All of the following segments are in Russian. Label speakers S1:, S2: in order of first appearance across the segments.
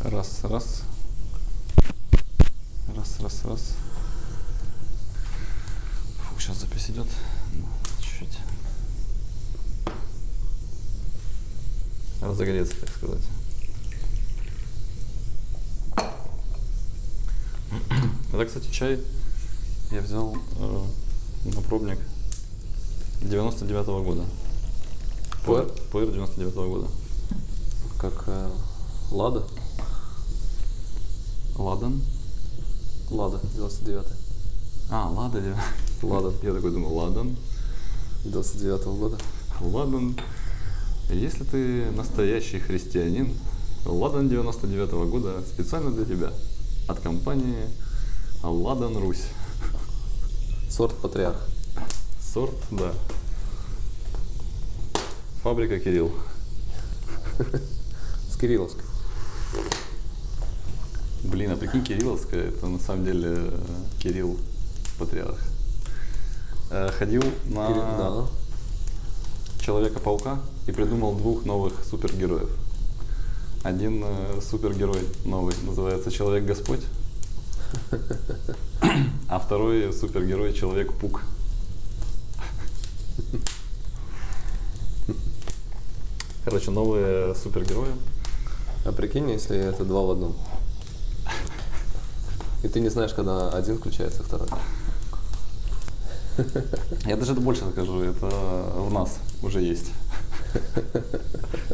S1: Раз, раз. Раз, раз, раз. Фу, сейчас запись идет. Ну, Чуть-чуть. Разогреться, так сказать. Это, кстати, чай я взял э, на пробник 99 года.
S2: Пуэр?
S1: Пуэр 99 года.
S2: Как э, Лада.
S1: Ладан.
S2: Лада, 99
S1: А, Лада.
S2: Ладан.
S1: Я такой думал, Ладан.
S2: 99 года.
S1: Ладан. Если ты настоящий христианин, Ладан 99 года специально для тебя. От компании Ладан Русь.
S2: Сорт Патриарх.
S1: Сорт, да. Фабрика Кирилл.
S2: С Кирилловской.
S1: Блин, а прикинь, Кирилловская, это на самом деле э, Кирилл Патриарх. Э, Ходил на
S2: Кирилл- Да.
S1: Человека-паука и придумал двух новых супергероев. Один э, супергерой новый называется Человек-Господь, а второй супергерой Человек-Пук. Короче, новые супергерои.
S2: А прикинь, если это два в одном. И ты не знаешь, когда один включается, второй.
S1: Я даже это больше скажу, это в нас уже есть.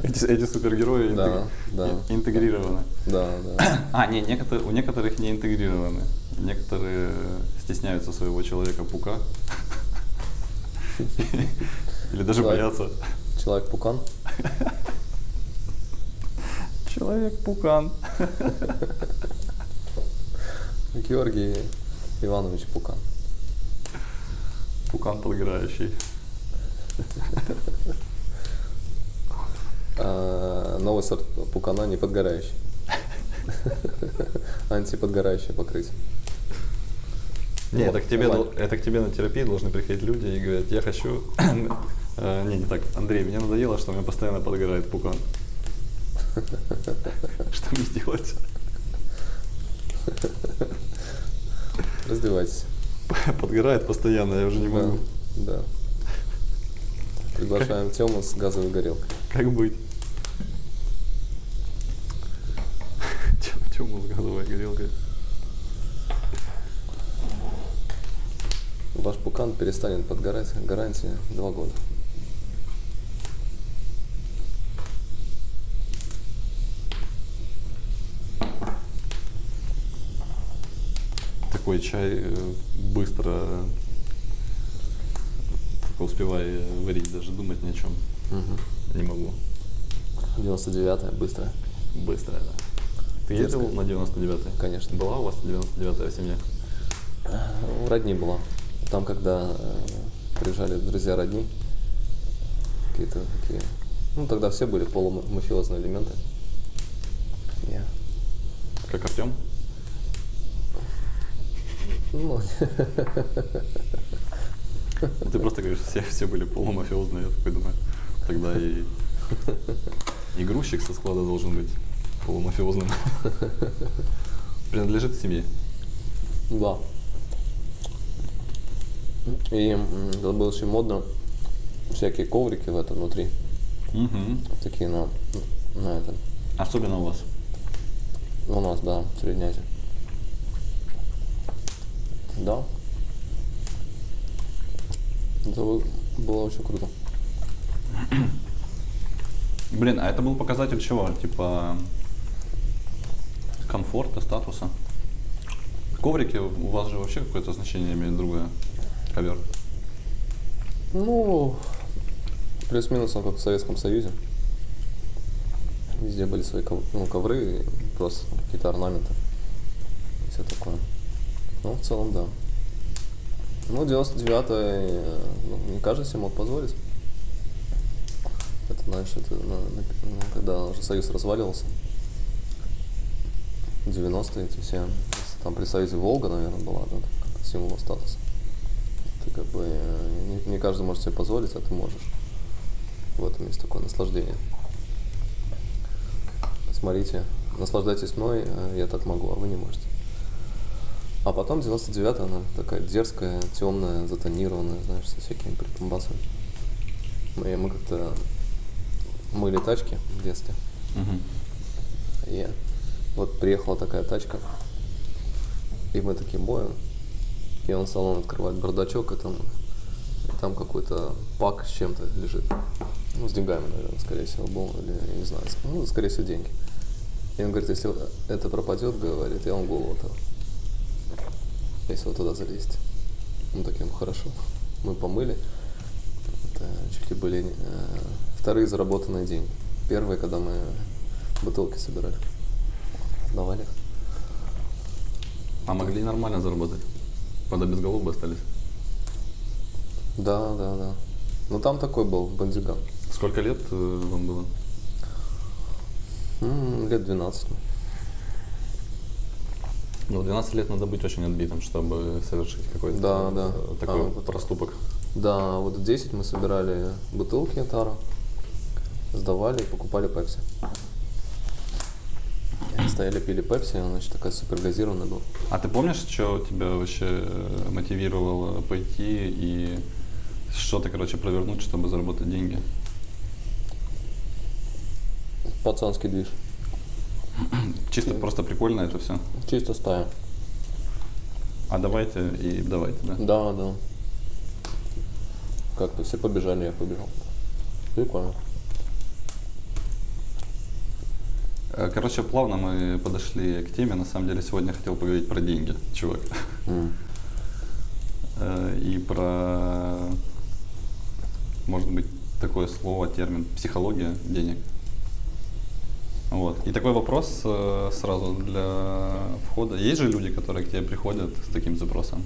S1: Эти, эти супергерои интег-
S2: Да, да.
S1: ин- интегрированы.
S2: Да, да.
S1: А, не, некоторые, у некоторых не интегрированы. Некоторые стесняются своего человека-пука. Или даже боятся.
S2: Человек-пукан.
S1: Человек-пукан.
S2: Георгий Иванович Пукан.
S1: Пукан подгорающий.
S2: А, новый сорт пукана не подгорающий. Антиподгорающее покрытие.
S1: Не,
S2: Вот,
S1: это к, тебе, это к тебе на терапию должны приходить люди и говорят, я хочу... Э, Не, не так. Андрей, мне надоело, что у меня постоянно подгорает пукан. Что мне делать?
S2: Раздевайтесь.
S1: Подгорает постоянно, я уже не
S2: Да,
S1: могу.
S2: да. Приглашаем Тему с газовой горелкой.
S1: Как быть? Тему с газовой горелкой.
S2: Ваш пукан перестанет подгорать. Гарантия два года.
S1: Такой чай э, быстро только успевай варить, даже думать ни о чем не могу.
S2: 99-е, быстрое.
S1: Быстро, да. Ты ездил
S2: Дерзко.
S1: на 99-й?
S2: Конечно.
S1: Была у вас 99-я в семье?
S2: У родни была. Там, когда э, приезжали друзья родни, какие-то такие... Ну, тогда все были полумафиозные элементы. Я.
S1: Как Артем?
S2: Ну,
S1: Ну, Ты просто говоришь, все, все были полумафиозные, я такой думаю, тогда и, и грузчик со склада должен быть полумафиозным. Принадлежит семье.
S2: да. И это было очень модно. Всякие коврики в этом внутри.
S1: Мгм.
S2: Такие на, на этом.
S1: Особенно у вас.
S2: У нас, да, в Средней Азии. Да. Это было очень круто.
S1: Блин, а это был показатель чего? Типа комфорта, статуса? Коврики у вас же вообще какое-то значение имеют другое. Ковер.
S2: Ну, плюс-минус он как в Советском Союзе. Везде были свои ну, ковры, просто какие-то орнаменты. Все такое. Ну, в целом, да. Ну, 99-й, ну, не каждый себе мог позволить. Это, знаешь, это, на- на- ну, когда уже Союз разваливался. 90-е эти все. Там при Союзе Волга, наверное, была, да, как символ статуса. Ты как бы э, не, не каждый может себе позволить, а ты можешь. В этом есть такое наслаждение. Смотрите, наслаждайтесь мной, э, я так могу, а вы не можете. А потом 99 она такая дерзкая, темная, затонированная, знаешь, со всякими прикомбасами. Мы, мы как-то мыли тачки в детстве. И вот приехала такая тачка, и мы такие боем. И он салон открывает бардачок, и там, и там какой-то пак с чем-то лежит. Ну, с деньгами, наверное, скорее всего, был, или, я не знаю, ну, скорее всего, деньги. И он говорит, если это пропадет, говорит, я вам голову там. Если вы туда залезете. Мы ну хорошо. Мы помыли. Это чуть ли были э, вторые заработанные деньги. Первые, когда мы бутылки собирали. Сдавали их.
S1: А могли нормально заработать? Правда, без голов бы остались.
S2: Да, да, да. Ну там такой был бандюган.
S1: Сколько лет э, вам было?
S2: М, лет 12.
S1: Ну, в 12 лет надо быть очень отбитым, чтобы совершить какой-то
S2: Да, да.
S1: э, такой
S2: А, вот.
S1: проступок.
S2: Да, вот в 10 мы собирали бутылки Тара, сдавали и покупали пепси. Стояли, пили пепси, она значит, такая супергазированная была.
S1: А ты помнишь, что тебя вообще э, мотивировало пойти и что-то, короче, провернуть, чтобы заработать деньги?
S2: Пацанский движ.
S1: Чисто просто прикольно это все.
S2: Чисто стая.
S1: А давайте и давайте, да?
S2: Да, да. Как-то все побежали, я побежал. Прикольно.
S1: Э, Короче, плавно мы подошли к теме. На самом деле, сегодня я хотел поговорить про деньги, чувак. Э, И про, может быть, такое слово, термин психология денег. Вот. И такой вопрос э, сразу для входа. Есть же люди, которые к тебе приходят с таким запросом?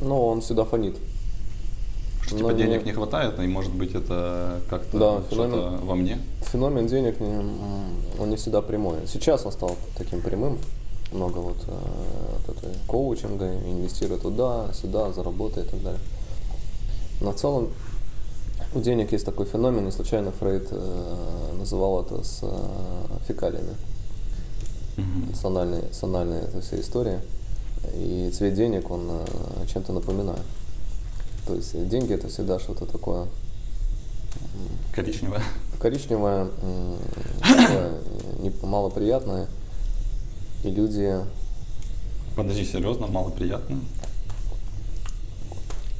S2: Но он всегда фонит.
S1: Что
S2: Но
S1: типа денег
S2: не-
S1: не хватает, и может быть это как-то
S2: Да,
S1: что-то
S2: феномен.
S1: во мне.
S2: Феномен денег, не- он не всегда прямой. Сейчас он стал таким прямым. Много вот, э, вот этой коучинга, инвестируй туда, сюда, заработай и так далее. Но в целом у денег есть такой феномен, не случайно Фрейд э, называл это с э, фекалиями.
S1: Мгм.
S2: с анальной, с анальной этой всей истории. И цвет денег, он э, чем-то напоминает. То есть деньги это всегда что-то такое
S1: Коричневое.
S2: коричневое, такое не- малоприятное. И люди,
S1: Подожди, серьезно, мало приятно.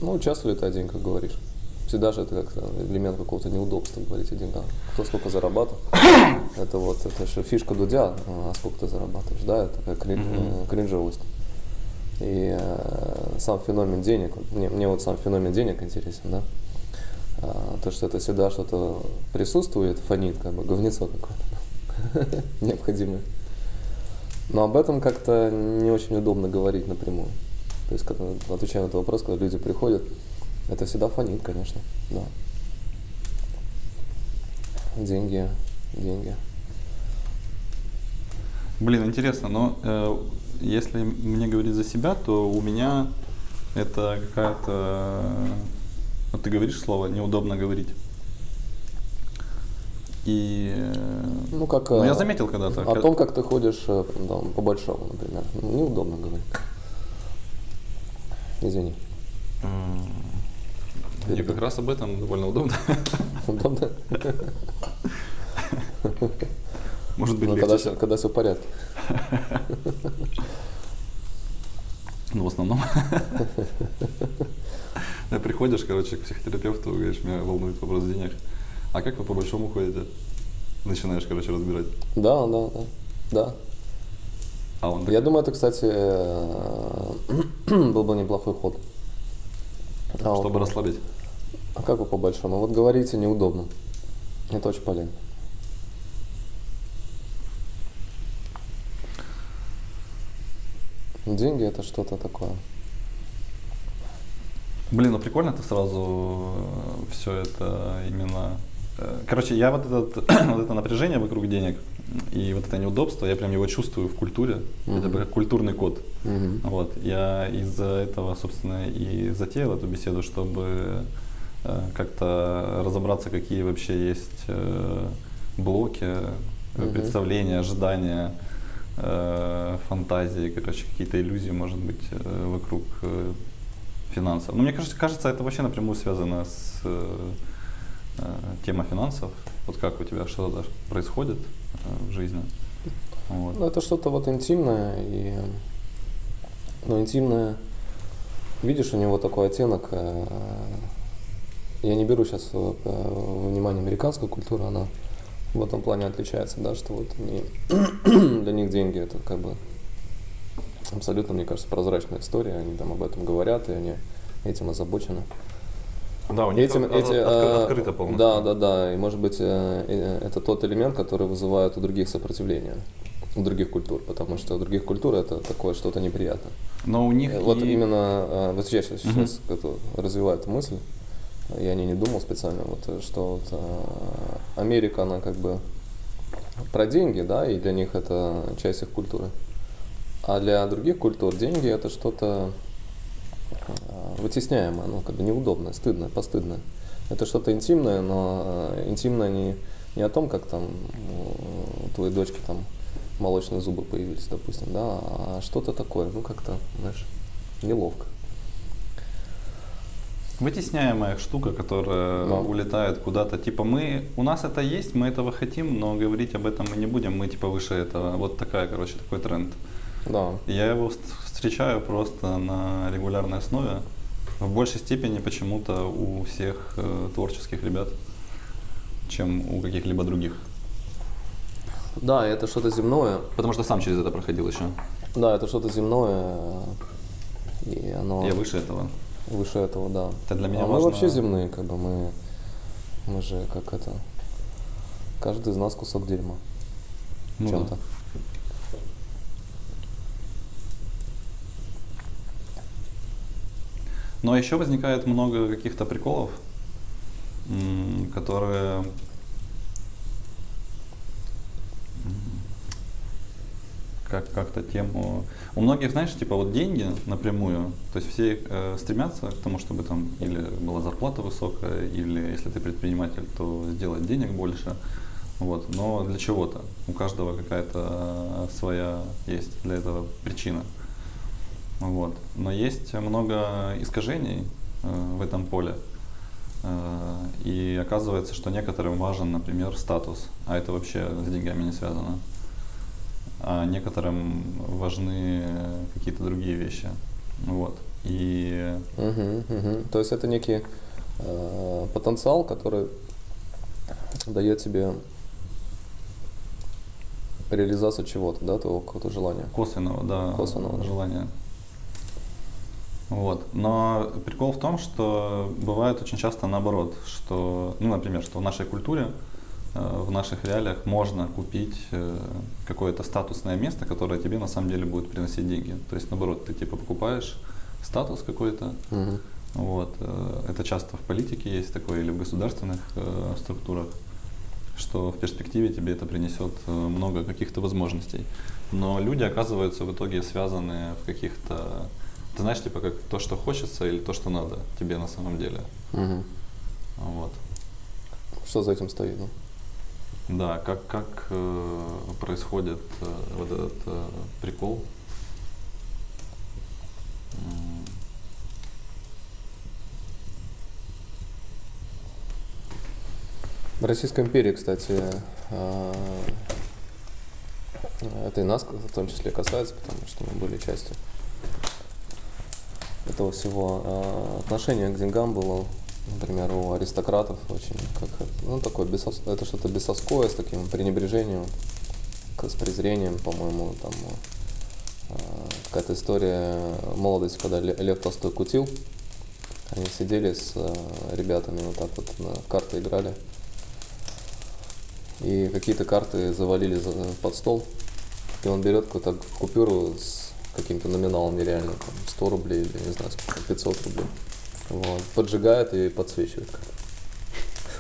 S2: ну, часто ли ты о деньгах говоришь? Всегда же это как элемент какого-то неудобства говорить о деньгах. Кто сколько зарабатывает. Это вот, это же фишка Дудя, а сколько ты зарабатываешь, да, это такая крин-
S1: Мгм.
S2: э, кринжевость. И э, сам феномен денег, мне, мне вот сам феномен денег интересен, да. А, то, что это всегда что-то присутствует, фонит, как бы говнецо какое-то необходимое. Но об этом как-то не очень удобно говорить напрямую. То есть, когда, отвечая на этот вопрос, когда люди приходят, это всегда фонит, конечно, да. Деньги, деньги.
S1: Блин, интересно, но э, если мне говорить за себя, то у меня это какая-то... Вот ты говоришь слово, неудобно говорить. И... э,
S2: Ну, как
S1: ну,
S2: э,
S1: я заметил когда-то.
S2: о том, как ты ходишь э, там, по большому, например. Ну, Неудобно говорить. Извини.
S1: И как раз об этом довольно удобно.
S2: Удобно?
S1: Может быть,
S2: Ну, когда, всё- когда все в порядке.
S1: Ну, в основном. Да, Приходишь, короче, к психотерапевту, говоришь, меня волнует вопрос денег. А как вы по большому ходите? Начинаешь, короче, разбирать.
S2: Да, да, да. Да.
S1: А он
S2: Я думаю, это, кстати, э, был бы неплохой ход. А вот-
S1: чтобы расслабить.
S2: А как вы по большому? Вот говорите неудобно. Это очень полезно. Деньги это что-то такое.
S1: Блин, ну прикольно ты сразу все это именно... э, Короче, я вот, этот, вот это напряжение вокруг денег и вот это неудобство, я прям его чувствую в культуре. Это
S2: Мгм.
S1: как культурный код.
S2: Мгм.
S1: Вот. Я из-за этого, собственно, и затеял эту беседу, чтобы э, как-то разобраться, какие вообще есть э, блоки э, представления, ожидания, э, фантазии, короче, какие-то иллюзии, может быть, э, вокруг э, финансов. Но мне кажется, кажется, это вообще напрямую связано с э, э, темой финансов. Вот как у тебя что-то происходит в жизни. Вот.
S2: Ну, это что-то вот интимное и ну, интимное. Видишь, у него такой оттенок. э, Я не беру сейчас внимание американскую культуру, она в этом плане отличается, да, что вот они, для них деньги это как бы абсолютно, мне кажется, прозрачная история, они там об этом говорят, и они этим озабочены.
S1: Да, у
S2: Этим,
S1: от-
S2: эти,
S1: от-
S2: э,
S1: открыто полностью.
S2: Да, да, да. И может быть э, э, это тот элемент, который вызывает у других сопротивление, у других культур, потому что у других культур это такое что-то неприятное.
S1: Но у них
S2: Вот
S1: и-
S2: именно, э, вот я сейчас,
S1: Мгм.
S2: сейчас это развиваю эту мысль, я о ней не думал специально, вот, что вот, э, Америка, она как бы про деньги, да, и для них это часть их культуры. А для других культур деньги это что-то э, вытесняемое, ну, как бы неудобное, стыдное, постыдное. Это что-то интимное, но э, интимное не, не о том, как там у твоей дочки там молочные зубы появились, допустим, да, а что-то такое, ну, как-то, знаешь, неловко.
S1: Вытесняемая штука, которая
S2: Да.
S1: улетает куда-то. Типа мы, у нас это есть, мы этого хотим, но говорить об этом мы не будем, мы типа выше этого. Вот такая, короче, такой тренд.
S2: Да,
S1: Я его вст- встречаю просто на регулярной основе. В большей степени почему-то у всех э, творческих ребят, чем у каких-либо других.
S2: да, это что-то земное,
S1: Потому что сам через это проходил еще.
S2: да, это что-то земное, и оно
S1: Я выше этого.
S2: выше этого, да.
S1: Это для меня
S2: а мы
S1: важно.
S2: вообще земные, как бы мы, мы же как это, каждый из нас кусок дерьма
S1: Ну да. Но еще возникает много каких-то приколов, которые как как-то тему. У многих, знаешь, типа вот деньги напрямую, то есть все э, стремятся к тому, чтобы там или была зарплата высокая, или если ты предприниматель, то сделать денег больше. Вот. Но для чего-то. У каждого какая-то своя есть для этого причина. Вот. Но есть много искажений э, в этом поле. Э, и оказывается, что некоторым важен, например, статус, а это вообще с деньгами не связано. А некоторым важны какие-то другие вещи. Вот. И
S2: Мгм, мгм. То есть это некий э, потенциал, который дает тебе реализацию чего-то, да, твоего какого-то желания.
S1: косвенного, да,
S2: Косвенного, да.
S1: желания. Вот. Но прикол в том, что бывает очень часто наоборот, что, ну, например, что в нашей культуре, э, в наших реалиях можно купить э, какое-то статусное место, которое тебе на самом деле будет приносить деньги. То есть, наоборот, ты типа покупаешь статус какой-то,
S2: Мгм.
S1: вот. э, Это часто в политике есть такое или в государственных структурах, что в перспективе тебе это принесет много каких-то возможностей. Но люди оказываются в итоге связаны в каких-то, ты знаешь, типа как то, что хочется или то, что надо тебе на самом деле.
S2: Мгм.
S1: Вот.
S2: Что за этим стоит? ну?
S1: Да, как, как э, происходит э, вот этот э, прикол.
S2: В Российской империи, кстати, а, это и нас в том числе касается, потому что мы были частью этого всего. А, Отношение к деньгам было, например, у аристократов очень, как ну, такое, бесос- это что-то бесовское, с таким пренебрежением, с презрением, по-моему, там а, какая-то история молодости, когда Ле- Лев Толстой кутил, они сидели с э, ребятами вот так вот на карты играли. И какие-то карты завалили за- под стол. И он берет какую-то купюру с каким-то номиналом нереальным, там, 100 рублей или не знаю сколько, 500 рублей. Вот. Поджигает и подсвечивает.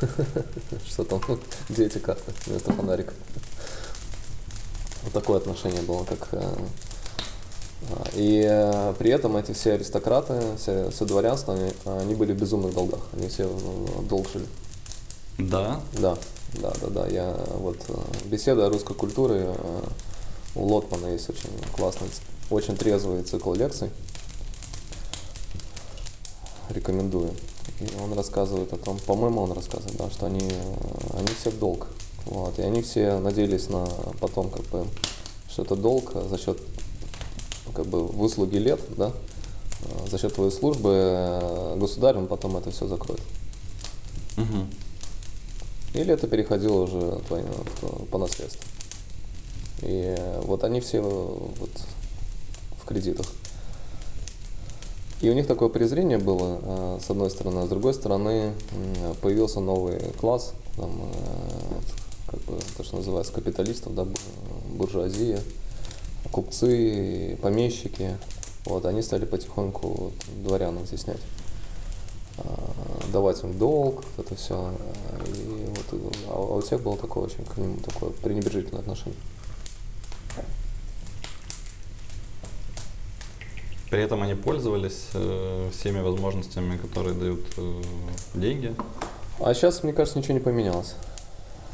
S2: Что там, где эти карты вместо фонарика. Вот такое отношение было, как э, а, И э, при этом эти все аристократы, все, все дворянство, они, они были в безумных долгах. Они все э, долг жили.
S1: Да,
S2: Да. Да, да, да. Я вот э, беседа о русской культуре. У Лотмана есть очень классный, ц- очень трезвый цикл лекций. Рекомендую. И он рассказывает о том, по-моему, он рассказывает, да, что они, э, они все в долг. Вот. И они все надеялись на потом, как бы, что это долг э, за счет как бы выслуги лет, да, э, за счет твоей службы государь, он потом это все закроет.
S1: Мгм.
S2: Или это переходило уже твоим, по наследству. И вот они все вот кредитах. И у них такое презрение было, э, с одной стороны, а с другой стороны появился новый класс, там, э, как бы то, что называется капиталистов, да, бу- буржуазия, купцы, помещики. Вот, они стали потихоньку вот, дворян изъяснять а, давать им долг, это все. И вот, э, а у всех было такое очень к нему такое пренебрежительное отношение.
S1: При этом они пользовались э, всеми возможностями, которые дают э, деньги.
S2: А сейчас, мне кажется, ничего не поменялось.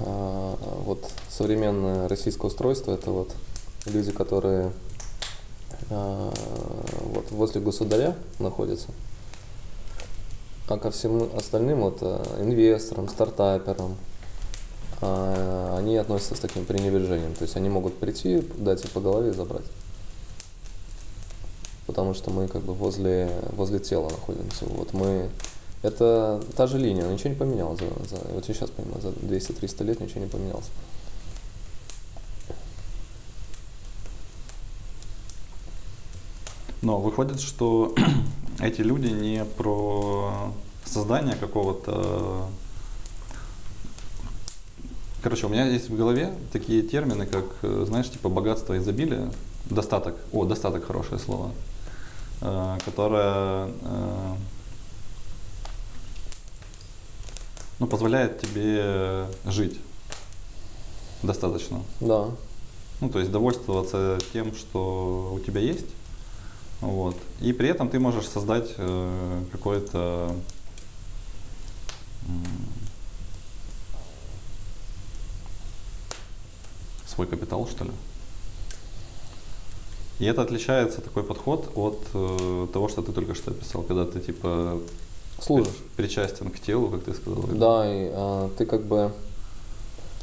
S2: А, Вот современное российское устройство это вот люди, которые а, вот возле государя находятся, а ко всем остальным вот а, инвесторам, стартаперам а, они относятся с таким пренебрежением. То есть они могут прийти, дать и по голове и забрать. Потому что мы как бы возле, возле тела находимся. Вот мы это та же линия, ничего не поменялась. За, за, вот я сейчас понимаю, за 200-300 лет ничего не поменялось.
S1: Но выходит, что эти люди не про создание какого-то... Короче, у меня есть в голове такие термины, как, э, знаешь, типа богатство, изобилие, достаток. О, достаток хорошее слово. Э, Которое э, ну, позволяет тебе жить достаточно.
S2: Да.
S1: Ну, то есть довольствоваться тем, что у тебя есть. Вот. И при этом ты можешь создать э, какой-то м, свой капитал, что ли. И это отличается такой подход от э, того, что ты только что описал, когда ты типа
S2: Служишь.
S1: причастен к телу, как ты сказал.
S2: Да, и а, ты как бы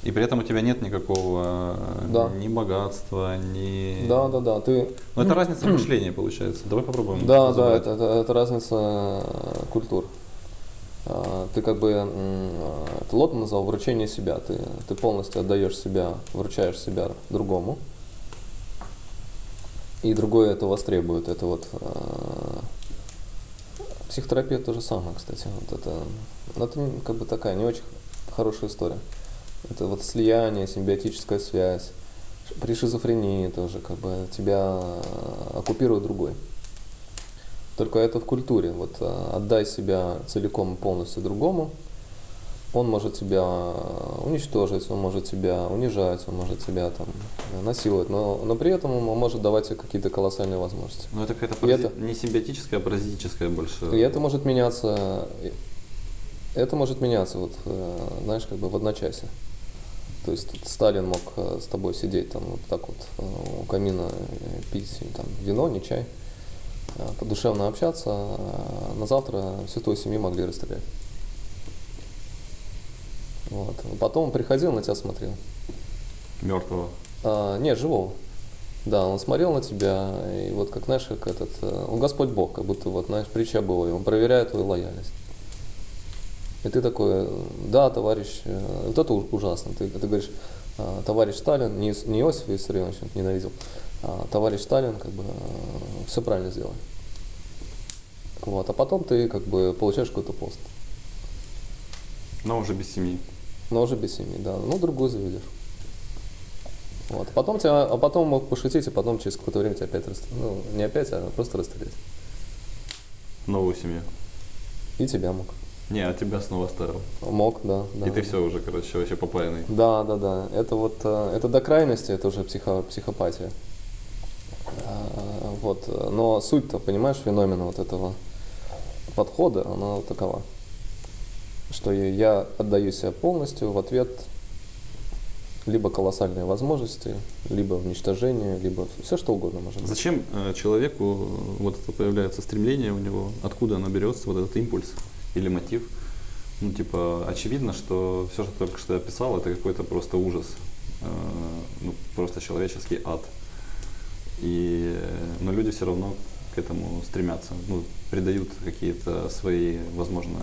S1: И при этом у тебя нет никакого э,
S2: Да.
S1: ни богатства, ни.
S2: Да, да, да. Ты
S1: Но это разница в мышлении получается. Давай попробуем.
S2: Да, да, это, это, это разница э, культур. А, Ты как бы, а, это Лотман назвал вручение себя. Ты, ты полностью отдаешь себя, вручаешь себя другому. И другой это востребует. Это вот а, психотерапия то же самое, кстати. Вот это, ну, это как бы такая не очень хорошая история. Это вот слияние, симбиотическая связь. При шизофрении тоже как бы тебя э, оккупирует другой. Только это в культуре. Вот э, отдай себя целиком и полностью другому, он может тебя уничтожить, он может тебя унижать, он может тебя там э, насиловать, но, но при этом он может давать тебе какие-то колоссальные возможности.
S1: Ну это какая-то парази-
S2: это-
S1: не симбиотическая, а паразитическая больше.
S2: И это может меняться, это может меняться, вот, э, знаешь, как бы в одночасье. То есть тут Сталин мог э, с тобой сидеть там вот так вот э, у камина, э, пить э, там вино, не чай, э, подушевно общаться, а на завтра всю твою семью могли расстрелять. Вот. Потом он приходил, на тебя смотрел.
S1: Мертвого.
S2: А, нет, живого. Да, он смотрел на тебя, и вот как, знаешь, как этот, э, он Господь Бог, как будто вот, знаешь, притча была, и он проверяет твою лояльность. И ты такой, э, да, товарищ, э, вот это ужасно, ты, ты говоришь, «А, товарищ Сталин, не, не Иосиф Виссарионович он ненавидел, а товарищ Сталин, как бы, все правильно сделал. Вот, а потом ты, как бы, получаешь какой-то пост,
S1: Но уже без семьи.
S2: Но уже без семьи, да, ну, другую заведешь. Вот. А потом тебя, а потом мог пошутить, и потом через какое-то время тебя опять расстрелять. Ну, не опять, а просто расстрелять.
S1: Новую семью.
S2: И тебя мог.
S1: Не, а тебя снова оставил.
S2: Мог, да. да.
S1: И ты все уже, короче, вообще попаянный.
S2: Да, да, да. Это вот, э, это до крайности, это уже психо, психопатия. А, Вот. Но суть-то, понимаешь, феномена вот этого подхода, она вот такова. Что я- я отдаю себя полностью, в ответ либо колоссальные возможности, либо уничтожение, либо все что угодно может быть.
S1: Зачем э, человеку вот это появляется стремление у него, откуда оно берется, вот этот импульс или мотив? Ну, типа, очевидно, что все, что только что описал, это какой-то просто ужас, э, ну, просто человеческий ад. И, но люди все равно к этому стремятся, ну, придают какие-то свои, возможно,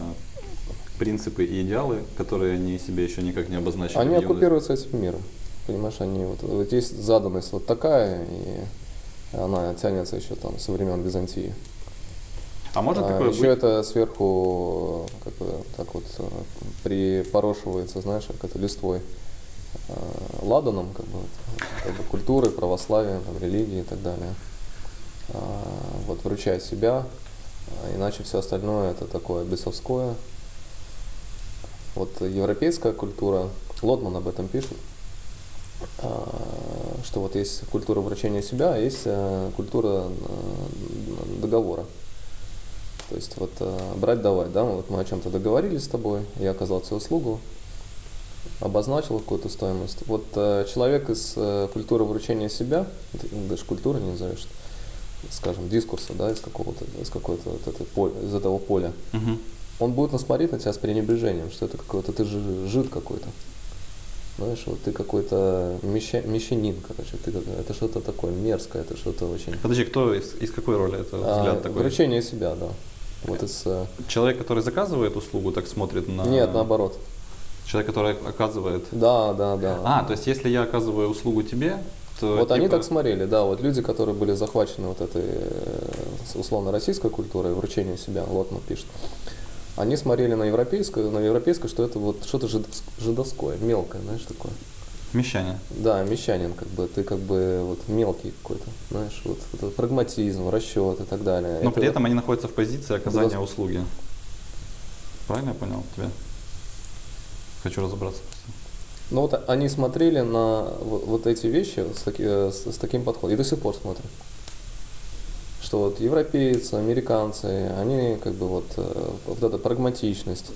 S1: принципы и идеалы, которые они себе еще никак не обозначили.
S2: Они оккупируются этим миром. Понимаешь, они вот, вот есть заданность вот такая, и она тянется еще там со времен Византии.
S1: А может
S2: А
S1: такое
S2: еще
S1: быть?
S2: это сверху как бы, так вот э, припорошивается, знаешь, как это листвой э, ладаном, как бы, как бы культуры, православия, там, религии и так далее. А, вот вручая себя, а иначе все остальное это такое бесовское. Вот европейская культура, Лотман об этом пишет, а, что вот есть культура вручения себя, а есть э, культура э, договора. То есть вот э, брать давать, да, вот мы о чем-то договорились с тобой, я оказал тебе услугу, обозначил какую-то стоимость. Вот человек из культуры вручения себя, даже культуры не назовешь, скажем, дискурса, да, из какого-то, из какой-то вот этой поля, из этого поля,
S1: Мгм.
S2: Он будет нас смотреть на тебя с пренебрежением, что это какой-то, ты же жид какой-то. Знаешь, вот ты какой-то меща- мещанин, короче, ты это что-то такое мерзкое, это что-то очень...
S1: Подожди, кто из, из какой роли это
S2: А,
S1: взгляд такой?
S2: вручение себя, да. Вот из... э,
S1: Человек, который заказывает услугу, так смотрит на...
S2: Нет, наоборот.
S1: Человек, который оказывает...
S2: Да, да, да.
S1: А, то есть если я оказываю услугу тебе, то
S2: Вот они
S1: типа,
S2: так смотрели, да, вот люди, которые были захвачены вот этой э, условно российской культурой, вручение себя, Лотман пишет, они смотрели на европейскую, на европейское, что это вот что-то жидовское, мелкое, знаешь, такое.
S1: Мещане.
S2: Да, мещанин, как бы, ты как бы вот мелкий какой-то, знаешь, вот, вот прагматизм, расчет и так далее.
S1: Но
S2: Это
S1: при этом они находятся в позиции оказания
S2: Безос-
S1: услуги. Правильно я понял тебя? Хочу разобраться.
S2: Ну вот они смотрели на вот, вот эти вещи с, таки- э, с- с таким подходом, и до сих пор смотрят. Что вот европейцы, американцы, они как бы вот, э, вот эта прагматичность,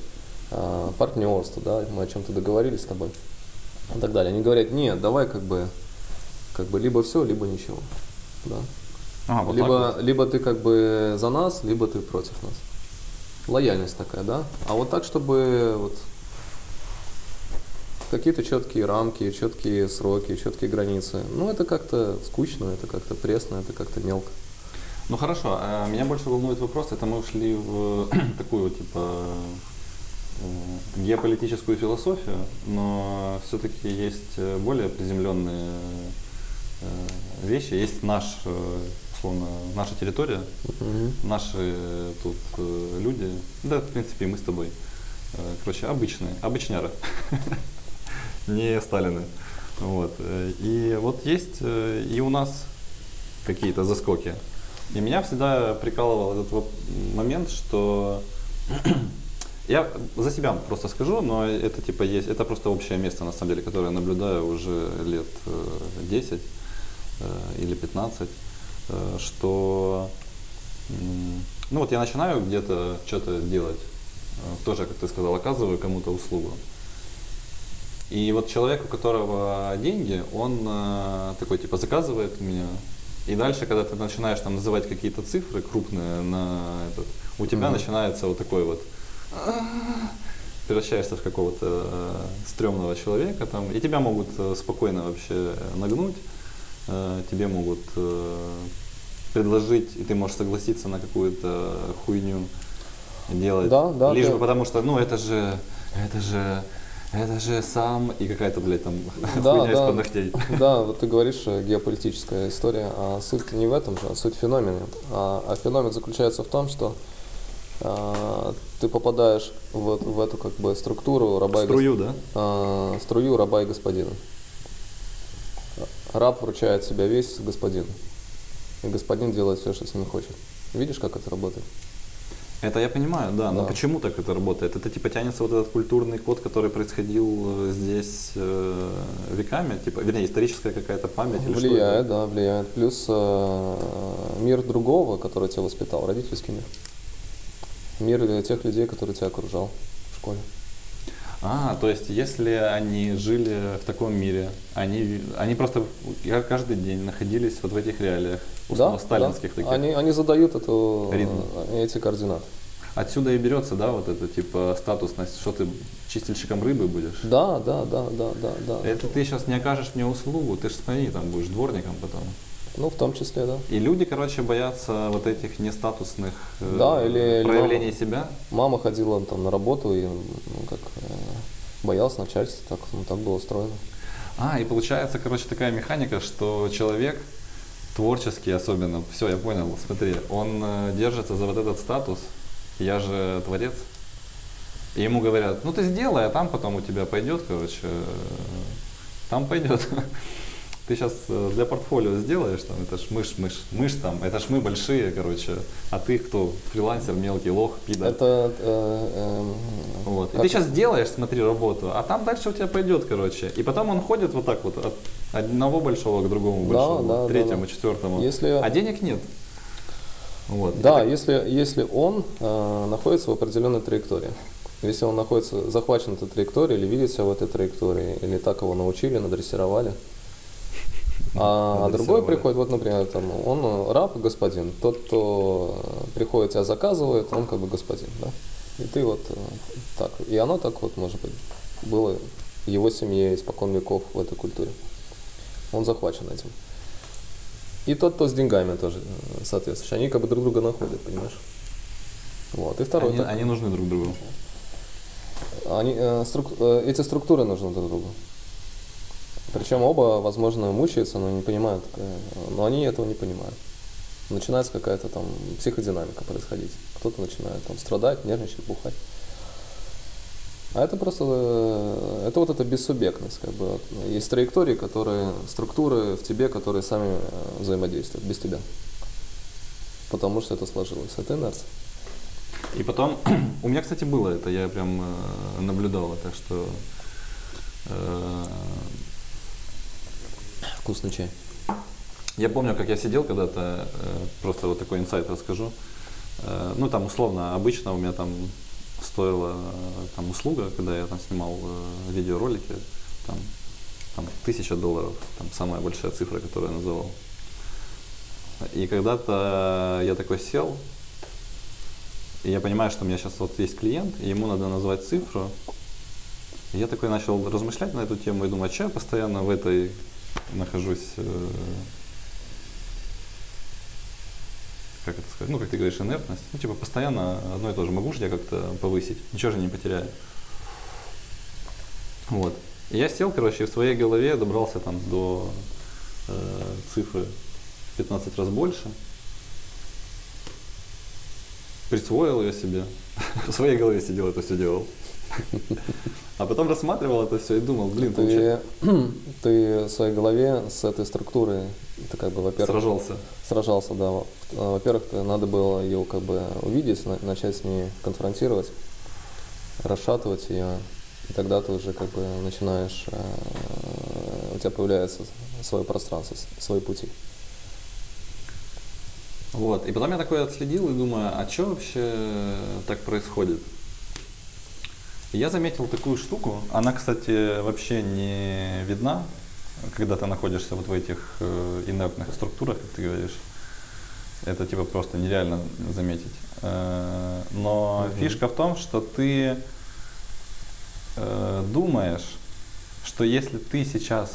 S2: э, партнерство, да, мы о чем-то договорились с тобой и так далее. Они говорят, нет, давай как бы, как бы либо все, либо ничего. Да.
S1: А, вот
S2: либо,
S1: вот.
S2: либо ты как бы за нас, либо ты против нас. Лояльность такая, да? А вот так, чтобы вот какие-то четкие рамки, четкие сроки, четкие границы. Ну, это как-то скучно, это как-то пресно, это как-то мелко.
S1: Ну хорошо, а меня больше волнует вопрос, это мы ушли в такую типа э, геополитическую философию, но все-таки есть э, более приземленные э, вещи. Есть наш, условно, наша территория, наши тут люди, да, в принципе, мы с тобой. Короче, обычные, обычняры, не Сталины. Вот. И вот есть и у нас какие-то заскоки. И меня всегда прикалывал этот момент, что я за себя просто скажу, но это типа есть, это просто общее место на самом деле, которое я наблюдаю уже лет э, 10 э, или 15, э, что ну вот я начинаю где-то что-то делать, э, тоже, как ты сказал, оказываю кому-то услугу. И вот человек, у которого деньги, он э, такой типа заказывает у меня. И дальше, когда ты начинаешь там называть какие-то цифры крупные на этот, у тебя
S2: Мгм.
S1: начинается вот такой вот превращаешься в какого-то э, стрёмного человека там, и тебя могут э, спокойно вообще нагнуть, э, тебе могут э, предложить, и ты можешь согласиться на какую-то хуйню делать,
S2: Да, да,
S1: лишь
S2: да.
S1: бы потому что, ну это же, это же, это же сам и какая-то, блядь, там
S2: Да,
S1: хуйня
S2: да.
S1: из-под ногтей.
S2: Да, вот ты говоришь э, геополитическая история, а суть не в этом же, а суть в феномене. А, а феномен заключается в том, что а, ты попадаешь в, в эту как бы структуру раба и гос-
S1: Струю, да?
S2: а, струю раба и господина. Раб вручает себя весь господину. И господин делает все, что с ним хочет. Видишь, как это работает?
S1: Это я понимаю, да, но
S2: Да.
S1: почему так это работает? Это типа тянется вот этот культурный код, который происходил э, здесь э, веками, типа, вернее, историческая какая-то память или что
S2: влияет, да, влияет. Плюс э, мир другого, который тебя воспитал, родительский мир. Мир э, тех людей, которые тебя окружал в школе.
S1: А, то есть, если они жили в таком мире, они, они просто каждый день находились вот в этих реалиях, условно,
S2: да,
S1: сталинских
S2: да.
S1: таких.
S2: Они, они задают эту,
S1: Ритм.
S2: э, эти координаты.
S1: Отсюда и берется, да, вот это типа статусность, что ты чистильщиком рыбы будешь.
S2: Да, да, да, да, да, да.
S1: Это ты сейчас не окажешь мне услугу, ты же смотри, там будешь дворником потом.
S2: Ну, в том числе, да.
S1: И люди, короче, боятся вот этих нестатусных э,
S2: Да, или- или
S1: проявлений
S2: мама-
S1: себя.
S2: Мама ходила там на работу и ну, как боялась начальства, так, ну, так было устроено.
S1: А, и получается, короче, такая механика, что человек творческий особенно, все, я понял, смотри, он э, держится за вот этот статус, я же творец, и ему говорят, ну ты сделай, а там потом у тебя пойдет, короче, э, там пойдет. Ты сейчас для портфолио сделаешь, там, это ж мышь, мышь, мышь там, это ж мы большие, короче, а ты кто, фрилансер, мелкий лох, пидор.
S2: Это э, эм,
S1: Вот. И ты сейчас делаешь, смотри, работу, а там дальше у тебя пойдет, короче. И потом он ходит вот так вот от одного большого к другому
S2: Да,
S1: большому,
S2: да, да,
S1: третьему,
S2: да.
S1: четвертому.
S2: Если-
S1: А денег нет. Вот.
S2: Да,
S1: так-
S2: если, если он э, находится в определенной траектории. Если он находится, захвачен этой траекторией, или видит себя в этой траектории, или так его научили, надрессировали. А другой приходит, вот, например, там, он раб господин. Тот, кто приходит, тебя заказывает, он как бы господин, да? И ты вот э, так. И оно так вот, может быть, было его семье испокон веков в этой культуре. Он захвачен этим. И тот, кто с деньгами тоже э, соответствующий. Они как бы друг друга находят, понимаешь? Вот. И второй.
S1: они,
S2: так-
S1: они нужны друг другу.
S2: они, э, струк- э, эти структуры нужны друг другу. Причем оба, возможно, мучаются, но не понимают, э, но они этого не понимают. Начинается какая-то там психодинамика происходить. Кто-то начинает там страдать, нервничать, бухать. А это просто, э, это вот эта бессубъектность, как бы. Есть траектории, которые, структуры в тебе, которые сами э, взаимодействуют без тебя. Потому что это сложилось. Это инерция.
S1: И потом, у меня, кстати, было это, я прям наблюдал это, что
S2: Вкусный чай.
S1: Я помню, как я сидел когда-то, э, просто вот такой инсайт расскажу. Э, Ну, там условно, обычно у меня там стоила э, там услуга, когда я там снимал видеоролики, там, там тысяча долларов, там самая большая цифра, которую я называл. И когда-то я такой сел, и я понимаю, что у меня сейчас вот есть клиент, и ему надо назвать цифру. И я такой начал размышлять на эту тему и думаю, а что я постоянно в этой нахожусь, э, как это сказать, ну, как ты говоришь, инертность. Ну, типа, постоянно одно и то же. Могу же я как-то повысить? Ничего же не потеряю. Вот. И я сел, короче, в своей голове добрался там до э, цифры в 15 раз больше. Присвоил ее себе. В своей голове сидел, это все делал. А потом рассматривал это все и думал, блин,
S2: Ты, ты в своей голове с этой структурой, ты как бы, во-первых,
S1: сражался.
S2: сражался, да. А, Во-первых, надо было ее как бы увидеть, на- начать с ней конфронтировать, расшатывать ее, и тогда ты уже как бы начинаешь, э, у тебя появляется свое пространство, свои пути.
S1: Вот. И потом я такой отследил и думаю, а что вообще так происходит? Я заметил такую штуку. Она, кстати, вообще не видна, когда ты находишься вот в этих э, инертных структурах, как ты говоришь. Это типа просто нереально заметить. Э, но
S2: Мгм.
S1: фишка в том, что ты э, думаешь, что если ты сейчас,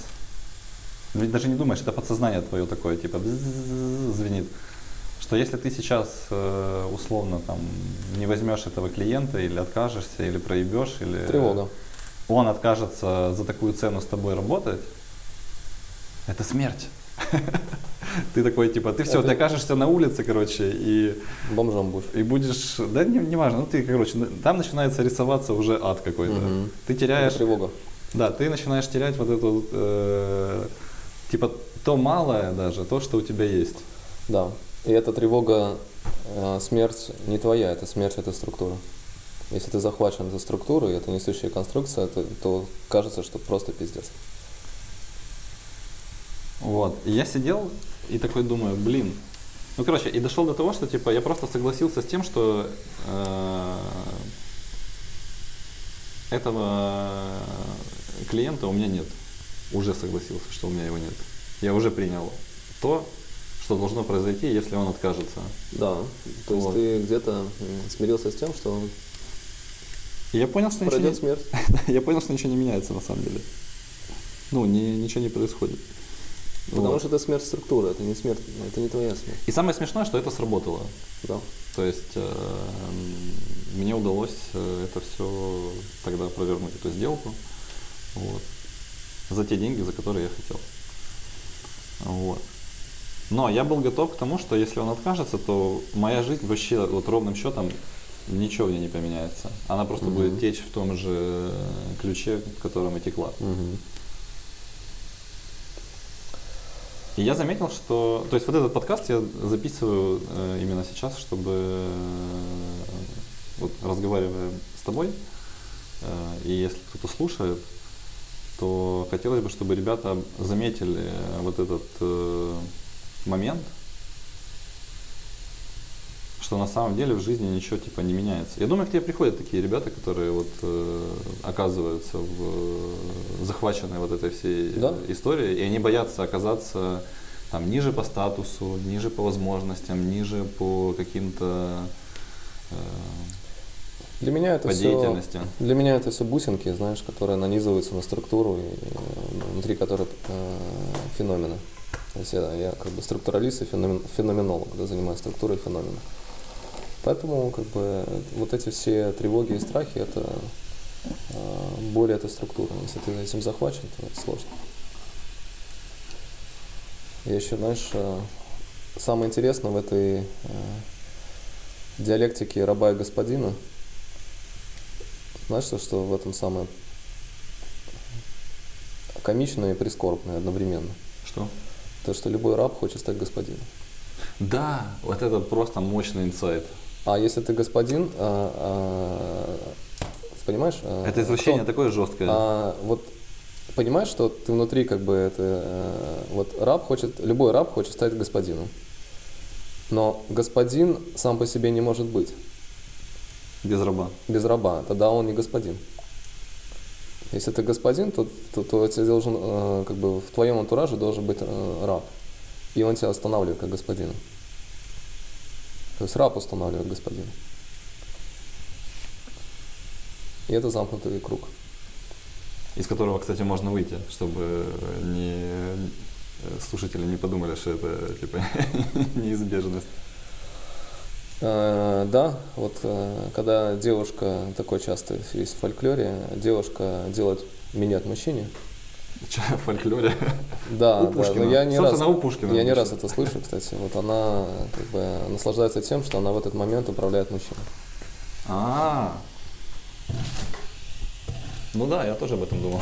S1: ведь даже не думаешь, это подсознание твое такое, типа звенит, что если ты сейчас э, условно там не возьмешь этого клиента или откажешься, или проебешь, или
S2: Тревога.
S1: он откажется за такую цену с тобой работать, это смерть. Ты такой, типа, ты все,
S2: Это-
S1: ты окажешься на улице, короче, и,
S2: Бомжом будешь.
S1: и будешь, да не, не важно, ну ты, короче, там начинается рисоваться уже ад какой-то.
S2: Мгм.
S1: Ты
S2: Это
S1: теряешь,
S2: тревога.
S1: да, ты начинаешь терять вот эту, э, типа, то малое даже, то, что у тебя есть.
S2: Да. И эта тревога, э, смерть не твоя, это смерть этой структуры. Если ты захвачен этой структурой, это несущая конструкция, то, то кажется, что просто пиздец.
S1: Вот. Я сидел и такой думаю, блин. Ну, короче, и дошел до того, что, типа, я просто согласился с тем, что э, этого клиента у меня нет. Уже согласился, что у меня его нет. Я уже принял то, что должно произойти, если он откажется.
S2: Да, то есть
S1: Вот.
S2: ты где-то смирился с тем, что
S1: я понял, что ничего
S2: пройдет
S1: не...
S2: смерть.
S1: я понял, что ничего не меняется на самом деле. Ну, не, ничего не происходит.
S2: Потому
S1: Вот.
S2: что это смерть структуры, это не смерть, это не твоя смерть.
S1: И самое смешное, что это сработало.
S2: Да.
S1: То есть э, мне удалось э, это все тогда провернуть, эту сделку. Вот. За те деньги, за которые я хотел. Вот. Но я был готов к тому, что если он откажется, то моя жизнь вообще вот ровным счетом ничего в ней не поменяется. Она просто
S2: Мгм.
S1: будет течь в том же ключе, в котором и текла.
S2: Мгм.
S1: И я заметил, что... То есть вот этот подкаст я записываю э, именно сейчас, чтобы э, вот разговаривая с тобой, э, и если кто-то слушает, то хотелось бы, чтобы ребята заметили э, вот этот э, момент, что на самом деле в жизни ничего типа не меняется. Я думаю, к тебе приходят такие ребята, которые вот э, оказываются в, э, захваченные вот этой всей
S2: Да.
S1: историей, и они боятся оказаться там ниже по статусу, ниже по возможностям, ниже по каким-то э,
S2: Для меня это
S1: по
S2: все,
S1: деятельности.
S2: для меня это все бусинки, знаешь, которые нанизываются на структуру, и, э, внутри которой э, феномены. То есть я, я как бы структуралист и феномен- феноменолог, да, занимаюсь структурой феномена. Поэтому как бы вот эти все тревоги и страхи это э, боль этой структуры. Если ты этим захвачен, то это сложно. И еще, знаешь, э, самое интересное в этой э, диалектике раба и господина, знаешь, что, что в этом самое комичное и прискорбное одновременно?
S1: Что?
S2: То, что любой раб хочет стать господином.
S1: Да, вот это просто мощный инсайт.
S2: А если ты господин, а, а, понимаешь? а,
S1: Это извращение
S2: кто-
S1: такое жесткое.
S2: А, вот понимаешь, что ты внутри как бы это, э, вот раб хочет, любой раб хочет стать господином. Но господин сам по себе не может быть
S1: Без раба.
S2: без раба, тогда он не господин. Если ты господин, то, то, то тебе должен, э, как бы в твоем антураже должен быть э, раб. И он тебя останавливает как господина. То есть раб устанавливает господина. И это замкнутый круг.
S1: Из которого, кстати, можно выйти, чтобы не э, слушатели не подумали, что это типа неизбежность.
S2: Э, Да, вот э, когда девушка, такое часто есть в фольклоре, девушка делает минет мужчине.
S1: В фольклоре?
S2: Да,
S1: У
S2: да,
S1: Пушкина.
S2: но я не раз,
S1: у Пушкина
S2: я не раз это слышу, кстати. Вот она как бы наслаждается тем, что она в этот момент управляет мужчиной.
S1: А. Ну да, я тоже об этом думал.